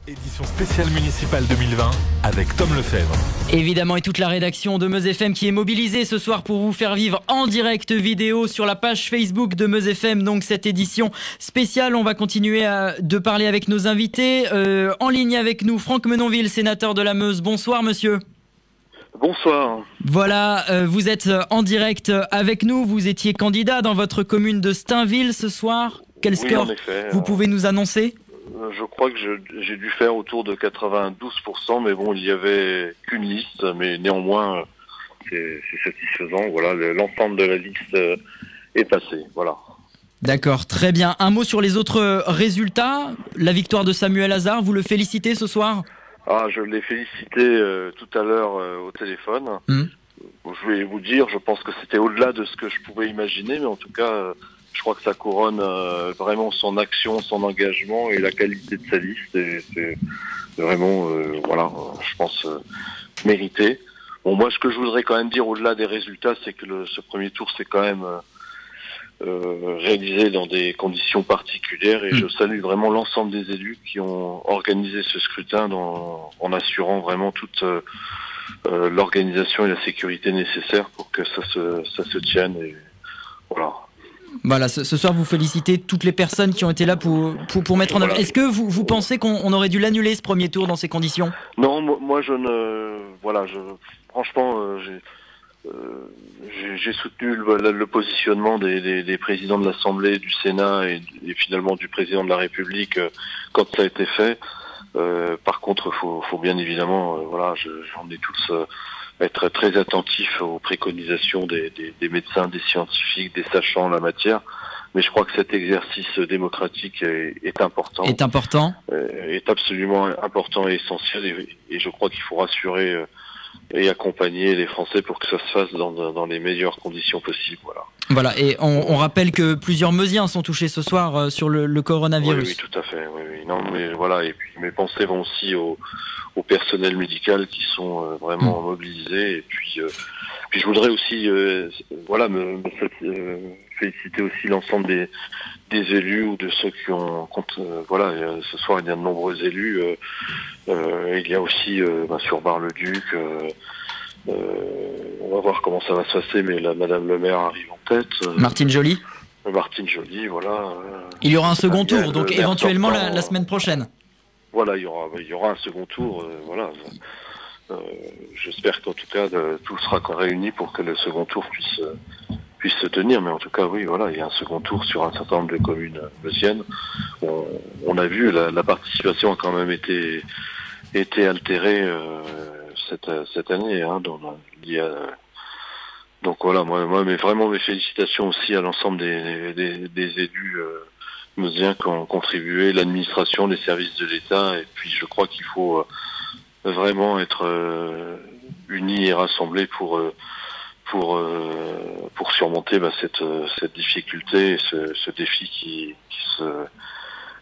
Édition spéciale municipale 2020 avec Tom Lefebvre. Évidemment, et toute la rédaction de Meuse FM qui est mobilisée ce soir pour vous faire vivre en direct vidéo sur la page Facebook de Meuse FM. Donc, cette édition spéciale, on va continuer à- de parler avec nos invités. Euh, en ligne avec nous, Franck Menonville, sénateur de la Meuse. Bonsoir, monsieur. Bonsoir. Voilà, euh, vous êtes euh, en direct euh, avec nous. Vous étiez candidat dans votre commune de Stainville ce soir. Quel Oui, score en effet, vous euh, pouvez nous annoncer? Je crois que j'ai dû faire autour de 92%, mais bon, il y avait qu'une liste, mais néanmoins, c'est satisfaisant. Voilà, le- l'ensemble de la liste est passé. Voilà. D'accord, très bien. Un mot sur les autres résultats. La victoire de Samuel Hazard, vous le félicitez ce soir? Ah, je l'ai félicité euh, tout à l'heure euh, au téléphone. Mhm. Je vais vous dire, je pense que c'était au-delà de ce que je pouvais imaginer, mais en tout cas, euh, je crois que ça couronne euh, vraiment son action, son engagement et la qualité de sa liste. C'est vraiment, euh, voilà, euh, je pense, mérité. Bon, moi, ce que je voudrais quand même dire au-delà des résultats, c'est que le, ce premier tour, c'est quand même euh, réalisé dans des conditions particulières et je salue vraiment l'ensemble des élus qui ont organisé ce scrutin dans- en assurant vraiment toute euh, euh, l'organisation et la sécurité nécessaires pour que ça se, ça se tienne. Et voilà. Voilà, ce, ce soir vous félicitez toutes les personnes qui ont été là pour, pour, pour mettre en œuvre. Voilà. Est-ce que vous, vous pensez qu'on on aurait dû l'annuler ce premier tour dans ces conditions? Non, mo- moi je ne, voilà, je, franchement, j'ai, j'ai- j'ai soutenu le, le- positionnement des, des- des présidents de l'Assemblée, du Sénat et, et finalement du président de la République euh, quand ça a été fait. Euh, par contre, faut, faut bien évidemment, euh, voilà, je, j'en ai tous euh, être très attentifs aux préconisations des, des- des médecins, des scientifiques, des sachants en la matière. Mais je crois que cet exercice démocratique est, est important Est important? Euh, est absolument important et essentiel et, et je crois qu'il faut rassurer euh, et accompagner les Français pour que ça se fasse dans, dans- les meilleures conditions possibles. Voilà. Voilà, et on, on rappelle que plusieurs Meusiens sont touchés ce soir euh, sur le, le Oui, coronavirus. oui, tout à fait. Oui, oui. Non, mais voilà. Et puis mes pensées vont aussi au, au personnel médical qui sont euh, vraiment mobilisés. Et puis, euh, puis je voudrais aussi, euh, voilà, me, me euh, féliciter aussi l'ensemble des, des élus ou de ceux qui ont, compte, euh, voilà, euh, ce soir il y a de nombreux élus. euh, il y a aussi ben, sur Bar-le-Duc. on va voir comment ça va se passer, mais la Madame le Maire arrive en tête. Martine Joly Martine Joly, voilà. Il y aura un second tour, donc le éventuellement la, la semaine prochaine. voilà, il y aura, il y aura un second tour. voilà. J'espère qu'en tout cas tout sera réuni pour que le second tour puisse puisse se tenir. Mais en tout cas, oui, voilà, il y a un second tour sur un certain nombre de communes meusiennes. On, on a vu la, la participation a quand même été été altérée euh, cette cette année. Hein, dans a, donc voilà, moi, moi, mais vraiment mes félicitations aussi à l'ensemble des, des, des élus euh, qui ont contribué, l'administration, les services de l'État, et puis je crois qu'il faut euh, vraiment être euh, unis et rassemblés pour euh, pour pour surmonter bah, cette cette difficulté, ce, ce défi qui qui se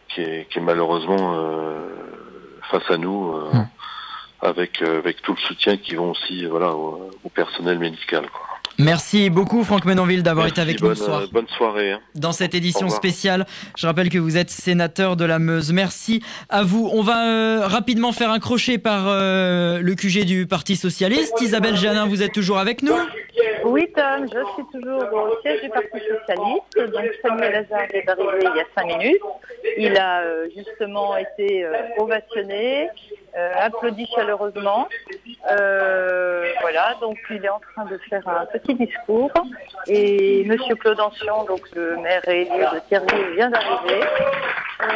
qui est, qui est malheureusement face à nous. Hum. Avec, avec tout le soutien qui vont aussi voilà, au, au personnel médical. Quoi. Merci beaucoup Franck Menonville d'avoir été avec bonne, nous ce soir. bonne soirée. hein. Dans cette édition spéciale, je rappelle que vous êtes sénateur de la Meuse. Merci à vous. On va euh, rapidement faire un crochet par euh, le QG du Parti Socialiste. Isabelle Janin, vous êtes toujours avec nous Oui, Tom, je suis toujours au siège du Parti Socialiste. Donc, Samuel Lazare est arrivé il y a cinq minutes. Il a euh, justement été euh, ovationné, euh, applaudi chaleureusement. Euh, voilà, donc il est en train de faire un petit discours. Et Monsieur Claude Ancion, donc le maire élu de Thierry, vient d'arriver. Euh,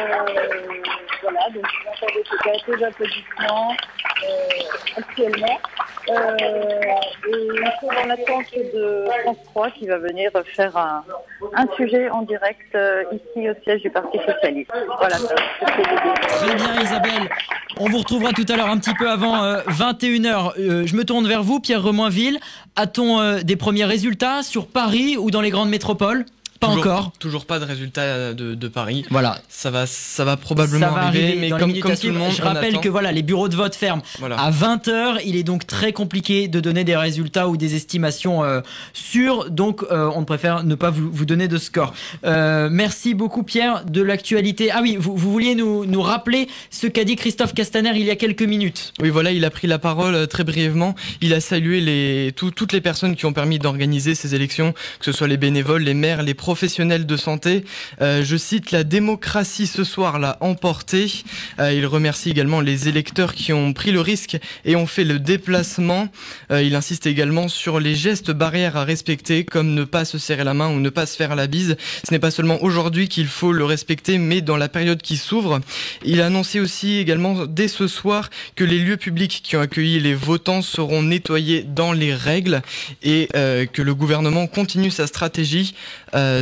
voilà, donc vous entendez quelques applaudissements euh, actuellement. Euh, et ils sont dans l'attente de France 3 qui va venir faire un, un sujet en direct ici au siège du Parti Socialiste. Voilà. Très bien Isabelle. On vous tout à l'heure un petit peu avant 21h. je me tourne vers vous, Pierre Remoinville. A-t-on euh, des premiers résultats sur Paris ou dans les grandes métropoles? Pas Toujours- encore. Toujours pas de résultat de, de Paris. Voilà. Ça va, ça va probablement Ça va arriver, arriver mais dans comme, comme tout le monde, Je rappelle attend. que voilà, les bureaux de vote ferment Voilà. à 20h. Il est donc très compliqué de donner des résultats ou des estimations euh, sûres. Donc, euh, on préfère ne pas vous, vous donner de score. Euh, merci beaucoup, Pierre, de l'actualité. Ah oui, vous, vous vouliez nous, nous rappeler ce qu'a dit Christophe Castaner il y a quelques minutes. Oui, voilà, il a pris la parole euh, très brièvement. Il a salué les, tout- toutes les personnes qui ont permis d'organiser ces élections, que ce soit les bénévoles, les maires, les professionnels de santé. Euh, je cite, la démocratie ce soir l'a emporté. Euh, il remercie également les électeurs qui ont pris le risque et ont fait le déplacement. Euh, il insiste également sur les gestes barrières à respecter, comme ne pas se serrer la main ou ne pas se faire la bise. Ce n'est pas seulement aujourd'hui qu'il faut le respecter, mais dans la période qui s'ouvre. Il a annoncé aussi également dès ce soir que les lieux publics qui ont accueilli les votants seront nettoyés dans les règles et que le gouvernement continue sa stratégie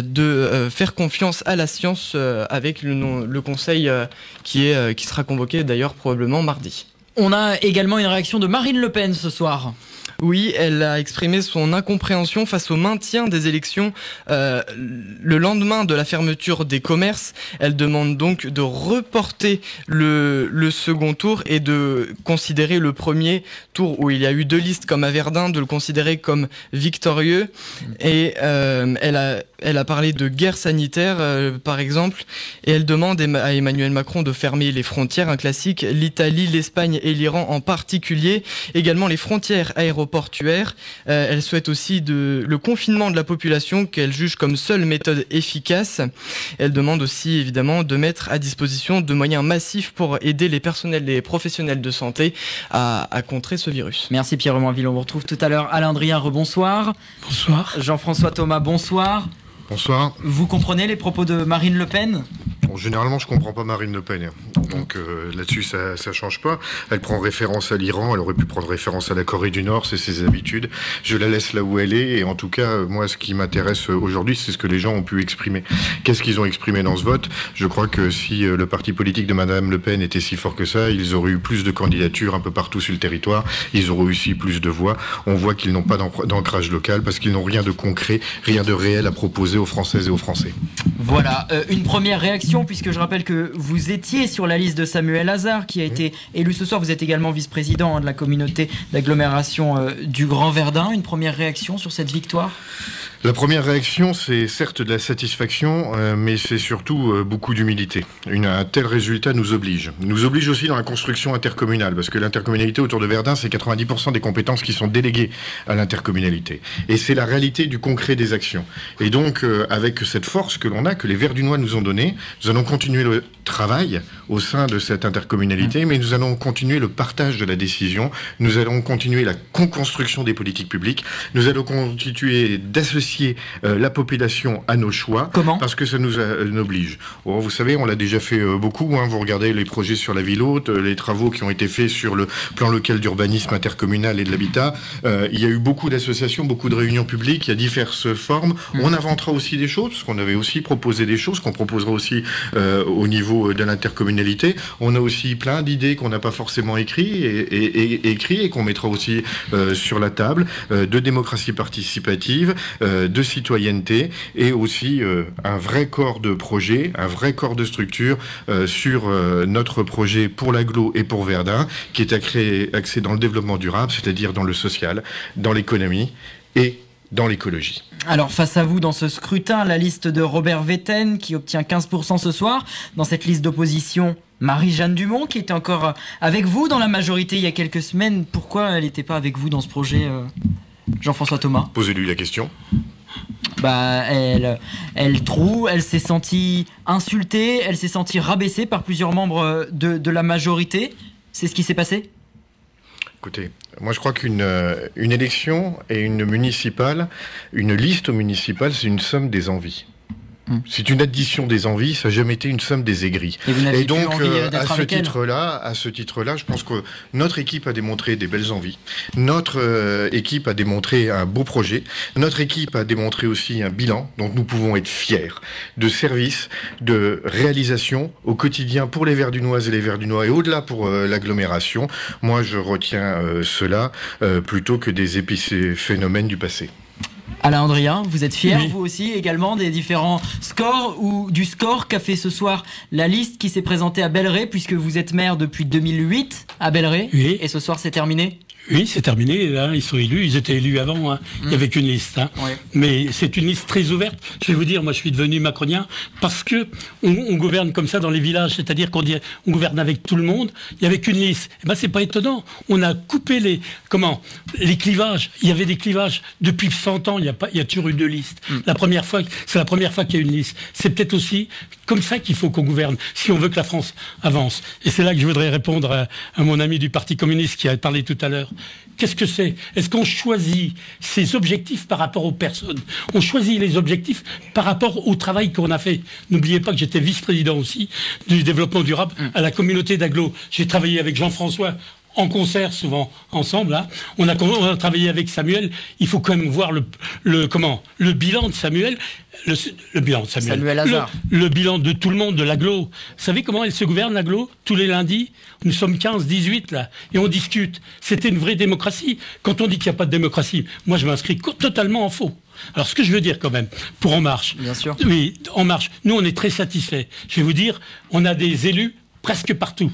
de euh, faire confiance à la science euh, avec le, le conseil euh, qui, est, qui sera convoqué d'ailleurs probablement mardi. On a également une réaction de Marine Le Pen ce soir. Oui, elle a exprimé son incompréhension face au maintien des élections euh, le lendemain de la fermeture des commerces. Elle demande donc de reporter le, le second tour et de considérer le premier tour où il y a eu deux listes comme à Verdun, de le considérer comme victorieux. Et euh, elle, a, elle a parlé de guerre sanitaire, euh, par exemple, et elle demande à Emmanuel Macron de fermer les frontières, un classique, l'Italie, l'Espagne et l'Iran en particulier, également les frontières aéroportuaires. Euh, elle souhaite aussi de, le confinement de la population qu'elle juge comme seule méthode efficace. Elle demande aussi évidemment de mettre à disposition de moyens massifs pour aider les personnels et les professionnels de santé à, à contrer ce virus. Merci Pierre Remoinville. On vous retrouve tout à l'heure. Alain Drien, rebonsoir. Bonsoir. Jean-François Thomas, bonsoir. Bonsoir. Vous comprenez les propos de Marine Le Pen? Bon, généralement, je comprends pas Marine Le Pen. Donc euh, là-dessus, ça, ça change pas. Elle prend référence à l'Iran. Elle aurait pu prendre référence à la Corée du Nord. C'est ses habitudes. Je la laisse là où elle est. Et en tout cas, moi, ce qui m'intéresse euh, aujourd'hui, c'est ce que les gens ont pu exprimer. Qu'est-ce qu'ils ont exprimé dans ce vote? Je crois que si euh, le parti politique de Madame Le Pen était si fort que ça, ils auraient eu plus de candidatures un peu partout sur le territoire. Ils auraient aussi plus de voix. On voit qu'ils n'ont pas d'ancr- d'ancrage local parce qu'ils n'ont rien de concret, rien de réel à proposer aux Françaises et aux Français. Voilà, euh, une première réaction, puisque je rappelle que vous étiez sur la liste de Samuel Hazard, qui a été élu ce soir. Vous êtes également vice-président hein, de la communauté d'agglomération euh, du Grand Verdun. Une première réaction sur cette victoire? La première réaction, c'est certes de la satisfaction, euh, mais c'est surtout euh, beaucoup d'humilité. Un tel résultat nous oblige. Nous oblige aussi dans la construction intercommunale, parce que l'intercommunalité autour de Verdun, c'est 90% des compétences qui sont déléguées à l'intercommunalité. Et c'est la réalité du concret des actions. Et donc, euh, avec cette force que l'on a, que les Verdunois nous ont donnée, nous allons continuer le travail au sein de cette intercommunalité, mais nous allons continuer le partage de la décision, nous allons continuer la co-construction des politiques publiques, nous allons continuer d'associer euh, la population à nos choix. Comment? Parce que ça nous euh, oblige. Oh, vous savez, on l'a déjà fait euh, beaucoup. hein. Vous regardez les projets sur la ville haute, les travaux qui ont été faits sur le plan local d'urbanisme intercommunal et de l'habitat. Il y a eu beaucoup d'associations, beaucoup de réunions publiques. Il y a diverses formes. On inventera aussi des choses, parce qu'on avait aussi proposé des choses qu'on proposera aussi au niveau de l'intercommunalité. On a aussi plein d'idées qu'on n'a pas forcément écrit et, et- et- écrit et qu'on mettra aussi sur la table de démocratie participative, de citoyenneté et aussi euh, un vrai corps de projet, un vrai corps de structure euh, sur euh, notre projet pour l'aglo et pour Verdun, qui est accré- axé dans le développement durable, c'est-à-dire dans le social, dans l'économie et dans l'écologie. Alors face à vous dans ce scrutin, la liste de Robert Vetten qui obtient 15% ce soir. Dans cette liste d'opposition, Marie-Jeanne Dumont qui était encore euh, avec vous dans la majorité il y a quelques semaines. Pourquoi elle n'était pas avec vous dans ce projet, euh, Jean-François Thomas? Posez-lui la question. Bah elle, elle trouve, elle s'est sentie insultée, elle s'est sentie rabaissée par plusieurs membres euh, de, la majorité. C'est ce qui s'est passé? Écoutez, moi je crois qu'une euh, élection et une municipale, une liste municipale, c'est une somme des envies. C'est une addition des envies, ça n'a jamais été une somme des aigris. Et donc, envie, euh, à ce titre-là, à ce titre-là, je pense que notre équipe a démontré des belles envies. Notre euh, équipe a démontré un beau projet. Notre équipe a démontré aussi un bilan dont nous pouvons être fiers de services, de réalisation au quotidien pour les Verdunoises et les Verdunois et au-delà pour euh, l'agglomération. Moi, je retiens euh, cela euh, plutôt que des épiphénomènes du passé. Alain Andrien, vous êtes fier Oui. vous aussi également des différents scores ou du score qu'a fait ce soir la liste qui s'est présentée à Belleret puisque vous êtes maire depuis 2008 à Belleret. Et ce soir c'est terminé Oui, c'est terminé. Là, ils sont élus. Ils étaient élus avant. hein. Il n'y avait qu'une liste. hein. Mais c'est une liste très ouverte. Je vais vous dire, moi, je suis devenu macronien parce que on, on gouverne comme ça dans les villages, c'est-à-dire qu'on on gouverne avec tout le monde. Il n'y avait qu'une liste. Eh ben, c'est pas étonnant. On a coupé les comment les clivages. Il y avait des clivages depuis 100 ans. Il y a pas, il y a toujours eu deux listes. La première fois, c'est la première fois qu'il y a une liste. C'est peut-être aussi comme ça qu'il faut qu'on gouverne si on veut que la France avance. Et c'est là que je voudrais répondre à, à mon ami du Parti communiste qui a parlé tout à l'heure. Qu'est-ce que c'est? Est-ce qu'on choisit ses objectifs par rapport aux personnes? On choisit les objectifs par rapport au travail qu'on a fait. N'oubliez pas que j'étais vice-président aussi du développement durable à la communauté d'Aglo. J'ai travaillé avec Jean-François en concert souvent ensemble. là. On, a, on a travaillé avec Samuel. Il faut quand même voir le, le comment le bilan de Samuel. Le, le bilan de Samuel. Samuel. Le, le bilan de tout le monde, de l'aglo. Vous savez comment elle se gouverne, l'aglo? Tous les lundis, nous sommes 15, 18 là, et on discute. C'était une vraie démocratie. Quand on dit qu'il n'y a pas de démocratie, moi je m'inscris totalement en faux. Alors ce que je veux dire quand même, pour En Marche. Bien sûr. Oui, En Marche, nous on est très satisfaits. Je vais vous dire, on a des élus presque partout.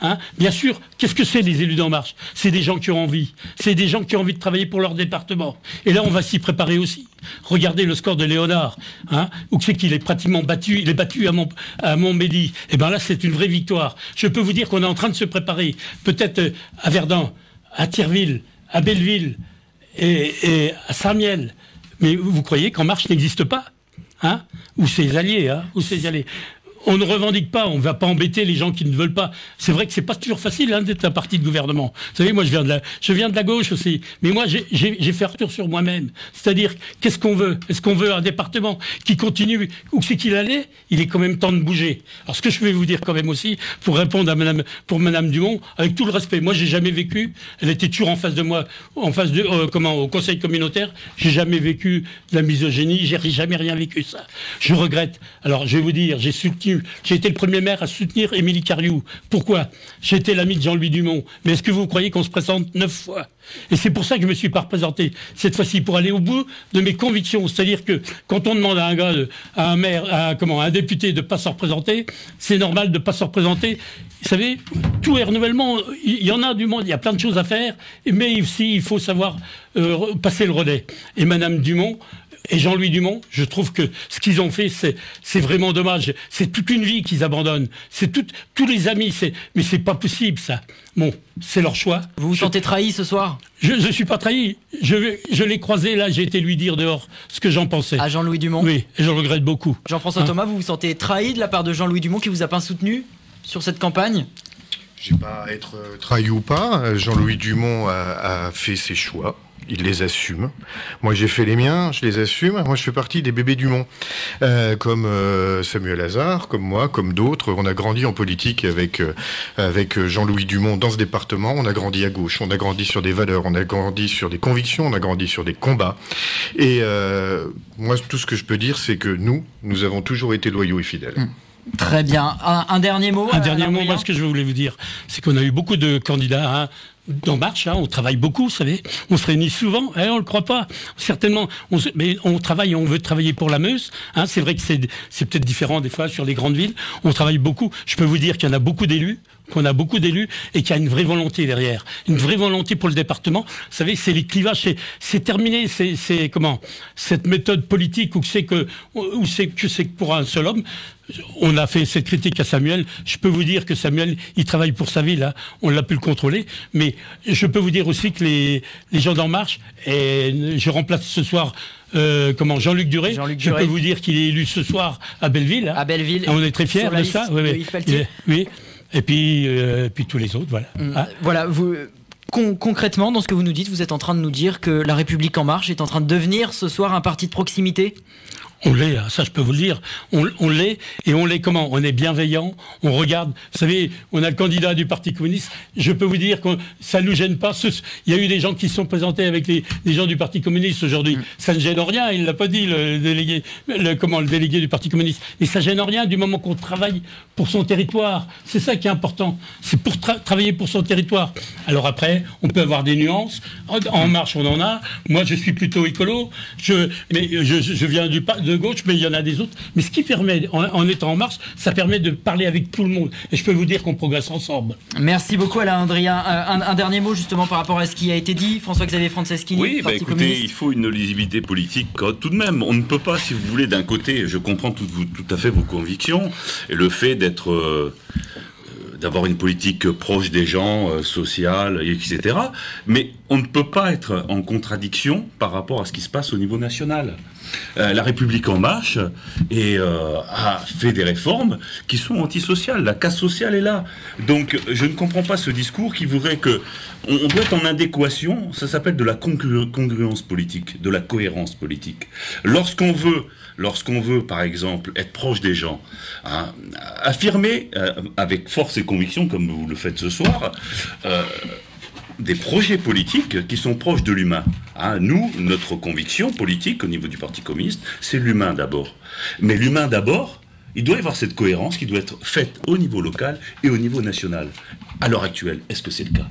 Hein? Bien sûr, qu'est-ce que c'est les élus d'En Marche? C'est des gens qui ont envie. C'est des gens qui ont envie de travailler pour leur département. Et là, on va s'y préparer aussi. Regardez le score de Léonard, hein, où c'est qu'il est pratiquement battu. Il est battu à, Mont, à Montmédy. Et bien là, c'est une vraie victoire. Je peux vous dire qu'on est en train de se préparer. Peut-être euh, à Verdun, à Thierville, à Belleville et, et à Saint-Miel. Mais vous croyez qu'En Marche n'existe pas? Hein? Ou ses alliés, hein? Ou ses alliés on ne revendique pas, on ne va pas embêter les gens qui ne veulent pas. C'est vrai que c'est pas toujours facile hein, d'être un parti de gouvernement. Vous savez, moi je viens de la, je viens de la gauche aussi, mais moi j'ai- fait retour sur moi-même. C'est-à-dire, qu'est-ce qu'on veut? Est-ce qu'on veut un département qui continue? Où c'est qu'il allait? Il est quand même temps de bouger. Alors ce que je vais vous dire quand même aussi, pour répondre à Madame, pour Madame Dumont, avec tout le respect, moi j'ai jamais vécu. Elle était toujours en face de moi, en face de euh, comment au Conseil communautaire. J'ai jamais vécu de la misogynie. J'ai jamais rien vécu ça. Je regrette. Alors je vais vous dire, j'ai soutenu, j'ai été le premier maire à soutenir Émilie Cariou. Pourquoi? J'étais l'ami de Jean-Louis Dumont. Mais est-ce que vous croyez qu'on se présente neuf fois? Et c'est pour ça que je me suis pas représenté cette fois-ci pour aller au bout de mes convictions. C'est-à-dire que quand on demande à un gars, à un maire, à comment, un député de pas se représenter, c'est normal de pas se représenter. Vous savez, tout est renouvellement. Il y en a du monde, il y a plein de choses à faire, mais aussi il faut savoir euh, passer le relais. Et Madame Dumont, et Jean-Louis Dumont, je trouve que ce qu'ils ont fait, c'est, vraiment dommage. C'est toute une vie qu'ils abandonnent. C'est tous les amis. C'est, mais c'est pas possible, ça. Bon, c'est leur choix. Vous vous sentez trahi ce soir? Je ne suis pas trahi. Je, je l'ai croisé là, j'ai été lui dire dehors ce que j'en pensais. À Jean-Louis Dumont? Oui, et je le regrette beaucoup. Jean-François Hein Thomas, vous vous sentez trahi de la part de Jean-Louis Dumont qui vous a pas soutenu sur cette campagne? Je sais pas être trahi ou pas. Jean-Louis Dumont a, a fait ses choix. Ils les assument. Moi, j'ai fait les miens, je les assume. Moi, je fais partie des bébés du Mont, Euh, comme euh, Samuel Hazard, comme moi, comme d'autres. On a grandi en politique avec euh, avec Jean-Louis Dumont dans ce département. On a grandi à gauche, on a grandi sur des valeurs, on a grandi sur des convictions, on a grandi sur des combats. Et euh, moi, tout ce que je peux dire, c'est que nous, nous avons toujours été loyaux et fidèles. Très bien. Un, un dernier mot Un dernier mot, moi, ce que je voulais vous dire, c'est qu'on a eu beaucoup de candidats hein, d'En Marche. hein, on travaille beaucoup, vous savez. On se réunit souvent, hein, on le croit pas. Certainement, on se- mais on travaille, on veut travailler pour la Meuse. Hein, c'est vrai que c'est c'est peut-être différent des fois sur les grandes villes. On travaille beaucoup. Je peux vous dire qu'il y en a beaucoup d'élus qu'on a beaucoup d'élus et qu'il y a une vraie volonté derrière, une vraie volonté pour le département. Vous savez, c'est les clivages, c'est- terminé, c'est comment cette méthode politique où c'est que où c'est que c'est pour un seul homme. On a fait cette critique à Samuel. Je peux vous dire que Samuel, il travaille pour sa ville. hein. On l'a pu le contrôler. Mais je peux vous dire aussi que les, les gens d'En Marche, et je remplace ce soir euh, comment Jean-Luc Duré. je Duré. peux vous dire qu'il est élu ce soir à Belleville. À Belleville. On est très fiers de ça. Oui, oui. Oui. Et puis, euh, puis tous les autres, voilà. Hein Voilà, vous. con- concrètement, dans ce que vous nous dites, vous êtes en train de nous dire que La République En Marche est en train de devenir ce soir un parti de proximité? On l'est, hein, ça je peux vous le dire. On, on l'est, et on l'est comment? On est bienveillant, on regarde. Vous savez, on a le candidat du Parti communiste. Je peux vous dire que ça ne nous gêne pas. Il y a eu des gens qui se sont présentés avec les, les gens du Parti communiste aujourd'hui. Ça ne gêne en rien, il l'a pas dit, le délégué, le, comment, le délégué du Parti communiste. Et ça gêne en rien du moment qu'on travaille pour son territoire. C'est ça qui est important. C'est pour tra- travailler pour son territoire. Alors après, on peut avoir des nuances. En, en marche, on en a. Moi, je suis plutôt écolo. Je, mais je, je viens du, pa- de gauche, mais il y en a des autres. Mais ce qui permet, en, en étant en marche, ça permet de parler avec tout le monde. Et je peux vous dire qu'on progresse ensemble. Merci beaucoup Alain Andrien. Euh, un, un dernier mot justement par rapport à ce qui a été dit, François-Xavier Franceschini, Oui, bah Parti écoutez, communiste. il faut une lisibilité politique tout de même. On ne peut pas, si vous voulez, d'un côté, je comprends tout, vous- tout à fait vos convictions et le fait d'être, euh, d'avoir une politique proche des gens, euh, sociale, etc. Mais on ne peut pas être en contradiction par rapport à ce qui se passe au niveau national. Euh, la République en marche euh, a fait des réformes qui sont antisociales. La casse sociale est là. Donc je ne comprends pas ce discours qui voudrait que on, on doit être en adéquation. Ça s'appelle de la congru- congruence politique, de la cohérence politique. Lorsqu'on veut, lorsqu'on veut, par exemple, être proche des gens, hein, affirmer euh, avec force et conviction, comme vous le faites ce soir. euh, des projets politiques qui sont proches de l'humain. Hein, nous, notre conviction politique au niveau du Parti communiste, c'est l'humain d'abord. Mais l'humain d'abord, il doit y avoir cette cohérence qui doit être faite au niveau local et au niveau national. À l'heure actuelle, est-ce que c'est le cas?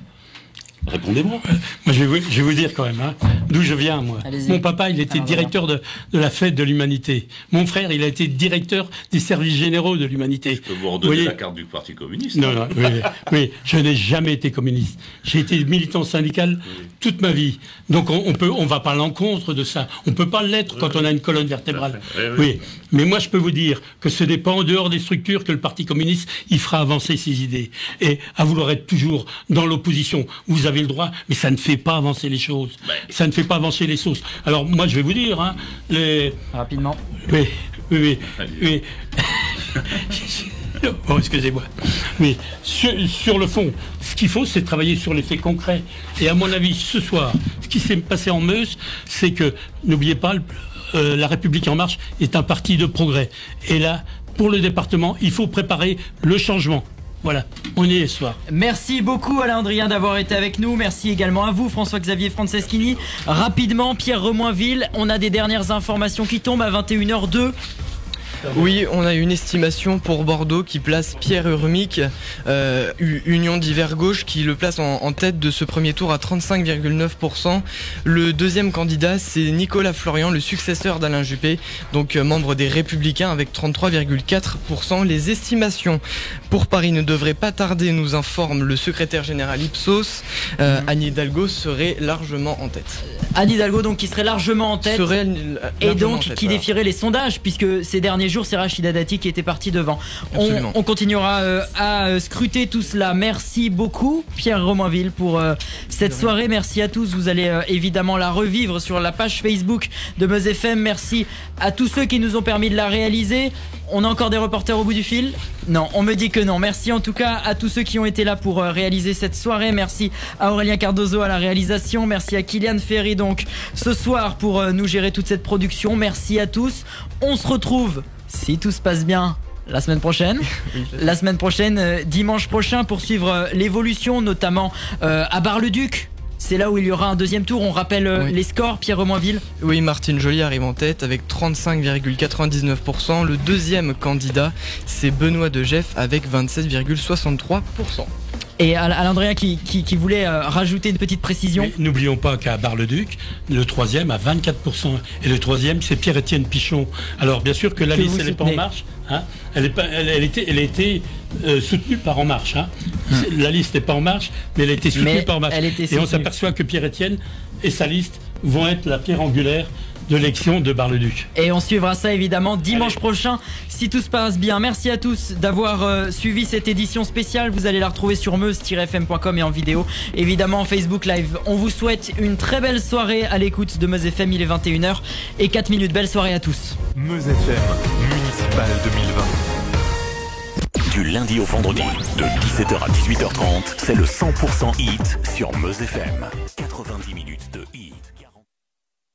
Répondez-moi. Moi, je vais, vous, je vais vous dire quand même, hein, d'où je viens, moi. Mon papa, il était Alors, directeur de, de la fête de l'humanité. Mon frère, il a été directeur des services généraux de l'humanité. Je peux vous redonner voyez la carte du Parti communiste. Non, non, oui, je n'ai jamais été communiste. J'ai été militant syndical toute ma vie. Donc on, on peut, on va pas à l'encontre de ça. On peut pas l'être quand on a une colonne vertébrale. Oui, oui. Oui, mais moi je peux vous dire que ce n'est pas en dehors des structures que le Parti communiste il fera avancer ses idées. Et à vouloir être toujours dans l'opposition, vous avez le droit, mais ça ne fait pas avancer les choses. Ça ne fait pas avancer les choses. Alors moi je vais vous dire, hein, les rapidement. Oui, oui, oui. oui. Oh, excusez-moi. Mais sur, sur le fond, ce qu'il faut, c'est travailler sur les faits concrets. Et à mon avis, ce soir, ce qui s'est passé en Meuse, c'est que, n'oubliez pas, le- euh, la République en marche est un parti de progrès. Et là, pour le département, il faut préparer le changement. Voilà, on y est ce soir. Merci beaucoup Alain Andrien d'avoir été avec nous. Merci également à vous François-Xavier Franceschini. Rapidement, Pierre Remoinville, on a des dernières informations qui tombent à 21h02. Oui, on a une estimation pour Bordeaux qui place Pierre Urmic, euh, Union d'hiver gauche, qui le place en, en tête de ce premier tour à 35,9%. Le deuxième candidat, c'est Nicolas Florian, le successeur d'Alain Juppé, donc euh, membre des Républicains avec 33,4%. Les estimations pour Paris ne devraient pas tarder, nous informe le secrétaire général Ipsos. Euh, Anne Hidalgo serait largement en tête. Anne Hidalgo donc qui serait largement en tête Serait, euh, et donc tête, qui voilà. défierait les sondages puisque ces derniers jours c'est Rachida Dati qui était parti devant. On, continuera euh, à euh, scruter tout cela. Merci beaucoup Pierre Romainville pour euh, cette soirée. Merci à tous. Vous allez euh, évidemment la revivre sur la page Facebook de Meuse FM. Merci à tous ceux qui nous ont permis de la réaliser. On a encore des reporters au bout du fil Non, on me dit que non. Merci en tout cas à tous ceux qui ont été là pour euh, réaliser cette soirée. Merci à Aurélien Cardozo à la réalisation. Merci à Kylian Ferry donc ce soir pour euh, nous gérer toute cette production. Merci à tous. On se retrouve, si tout se passe bien, la semaine prochaine. La semaine prochaine, euh, dimanche prochain, pour suivre l'évolution, notamment à Bar-le-Duc. C'est là où il y aura un deuxième tour. On rappelle euh, les scores, Pierre Remoinville. Oui, Martine Joly arrive en tête avec 35,99%. Le deuxième candidat, c'est Benoît de Jeff avec 27,63%. Et Al- Alain qui, qui, qui voulait euh, rajouter une petite précision. N'oublions pas qu'à Bar-le-Duc, le troisième à 24%. Et le troisième, c'est Pierre-Étienne Pichon. Alors, bien sûr que la liste, elle n'est pas en marche. Hein. Elle, est pas, elle, elle était, elle a été euh, soutenue par En Marche. hein. C'est- La liste n'est pas En Marche, mais elle a été soutenue Hmm. Mais par En Marche. Et on s'aperçoit que Pierre-Étienne et sa liste vont être la pierre angulaire de l'élection de Bar-le-Duc. Et on suivra ça évidemment dimanche prochain si tout se passe bien. Merci à tous d'avoir euh, suivi cette édition spéciale. Vous allez la retrouver sur meuse-fm.com et en vidéo. Évidemment en Facebook Live. On vous souhaite une très belle soirée à l'écoute de Meuse FM. Il est 21h et 4 minutes. Belle soirée à tous. Meuse FM, municipal 2020. Du lundi au vendredi, de 17h à 18h30, c'est le 100% hit sur Meuse FM.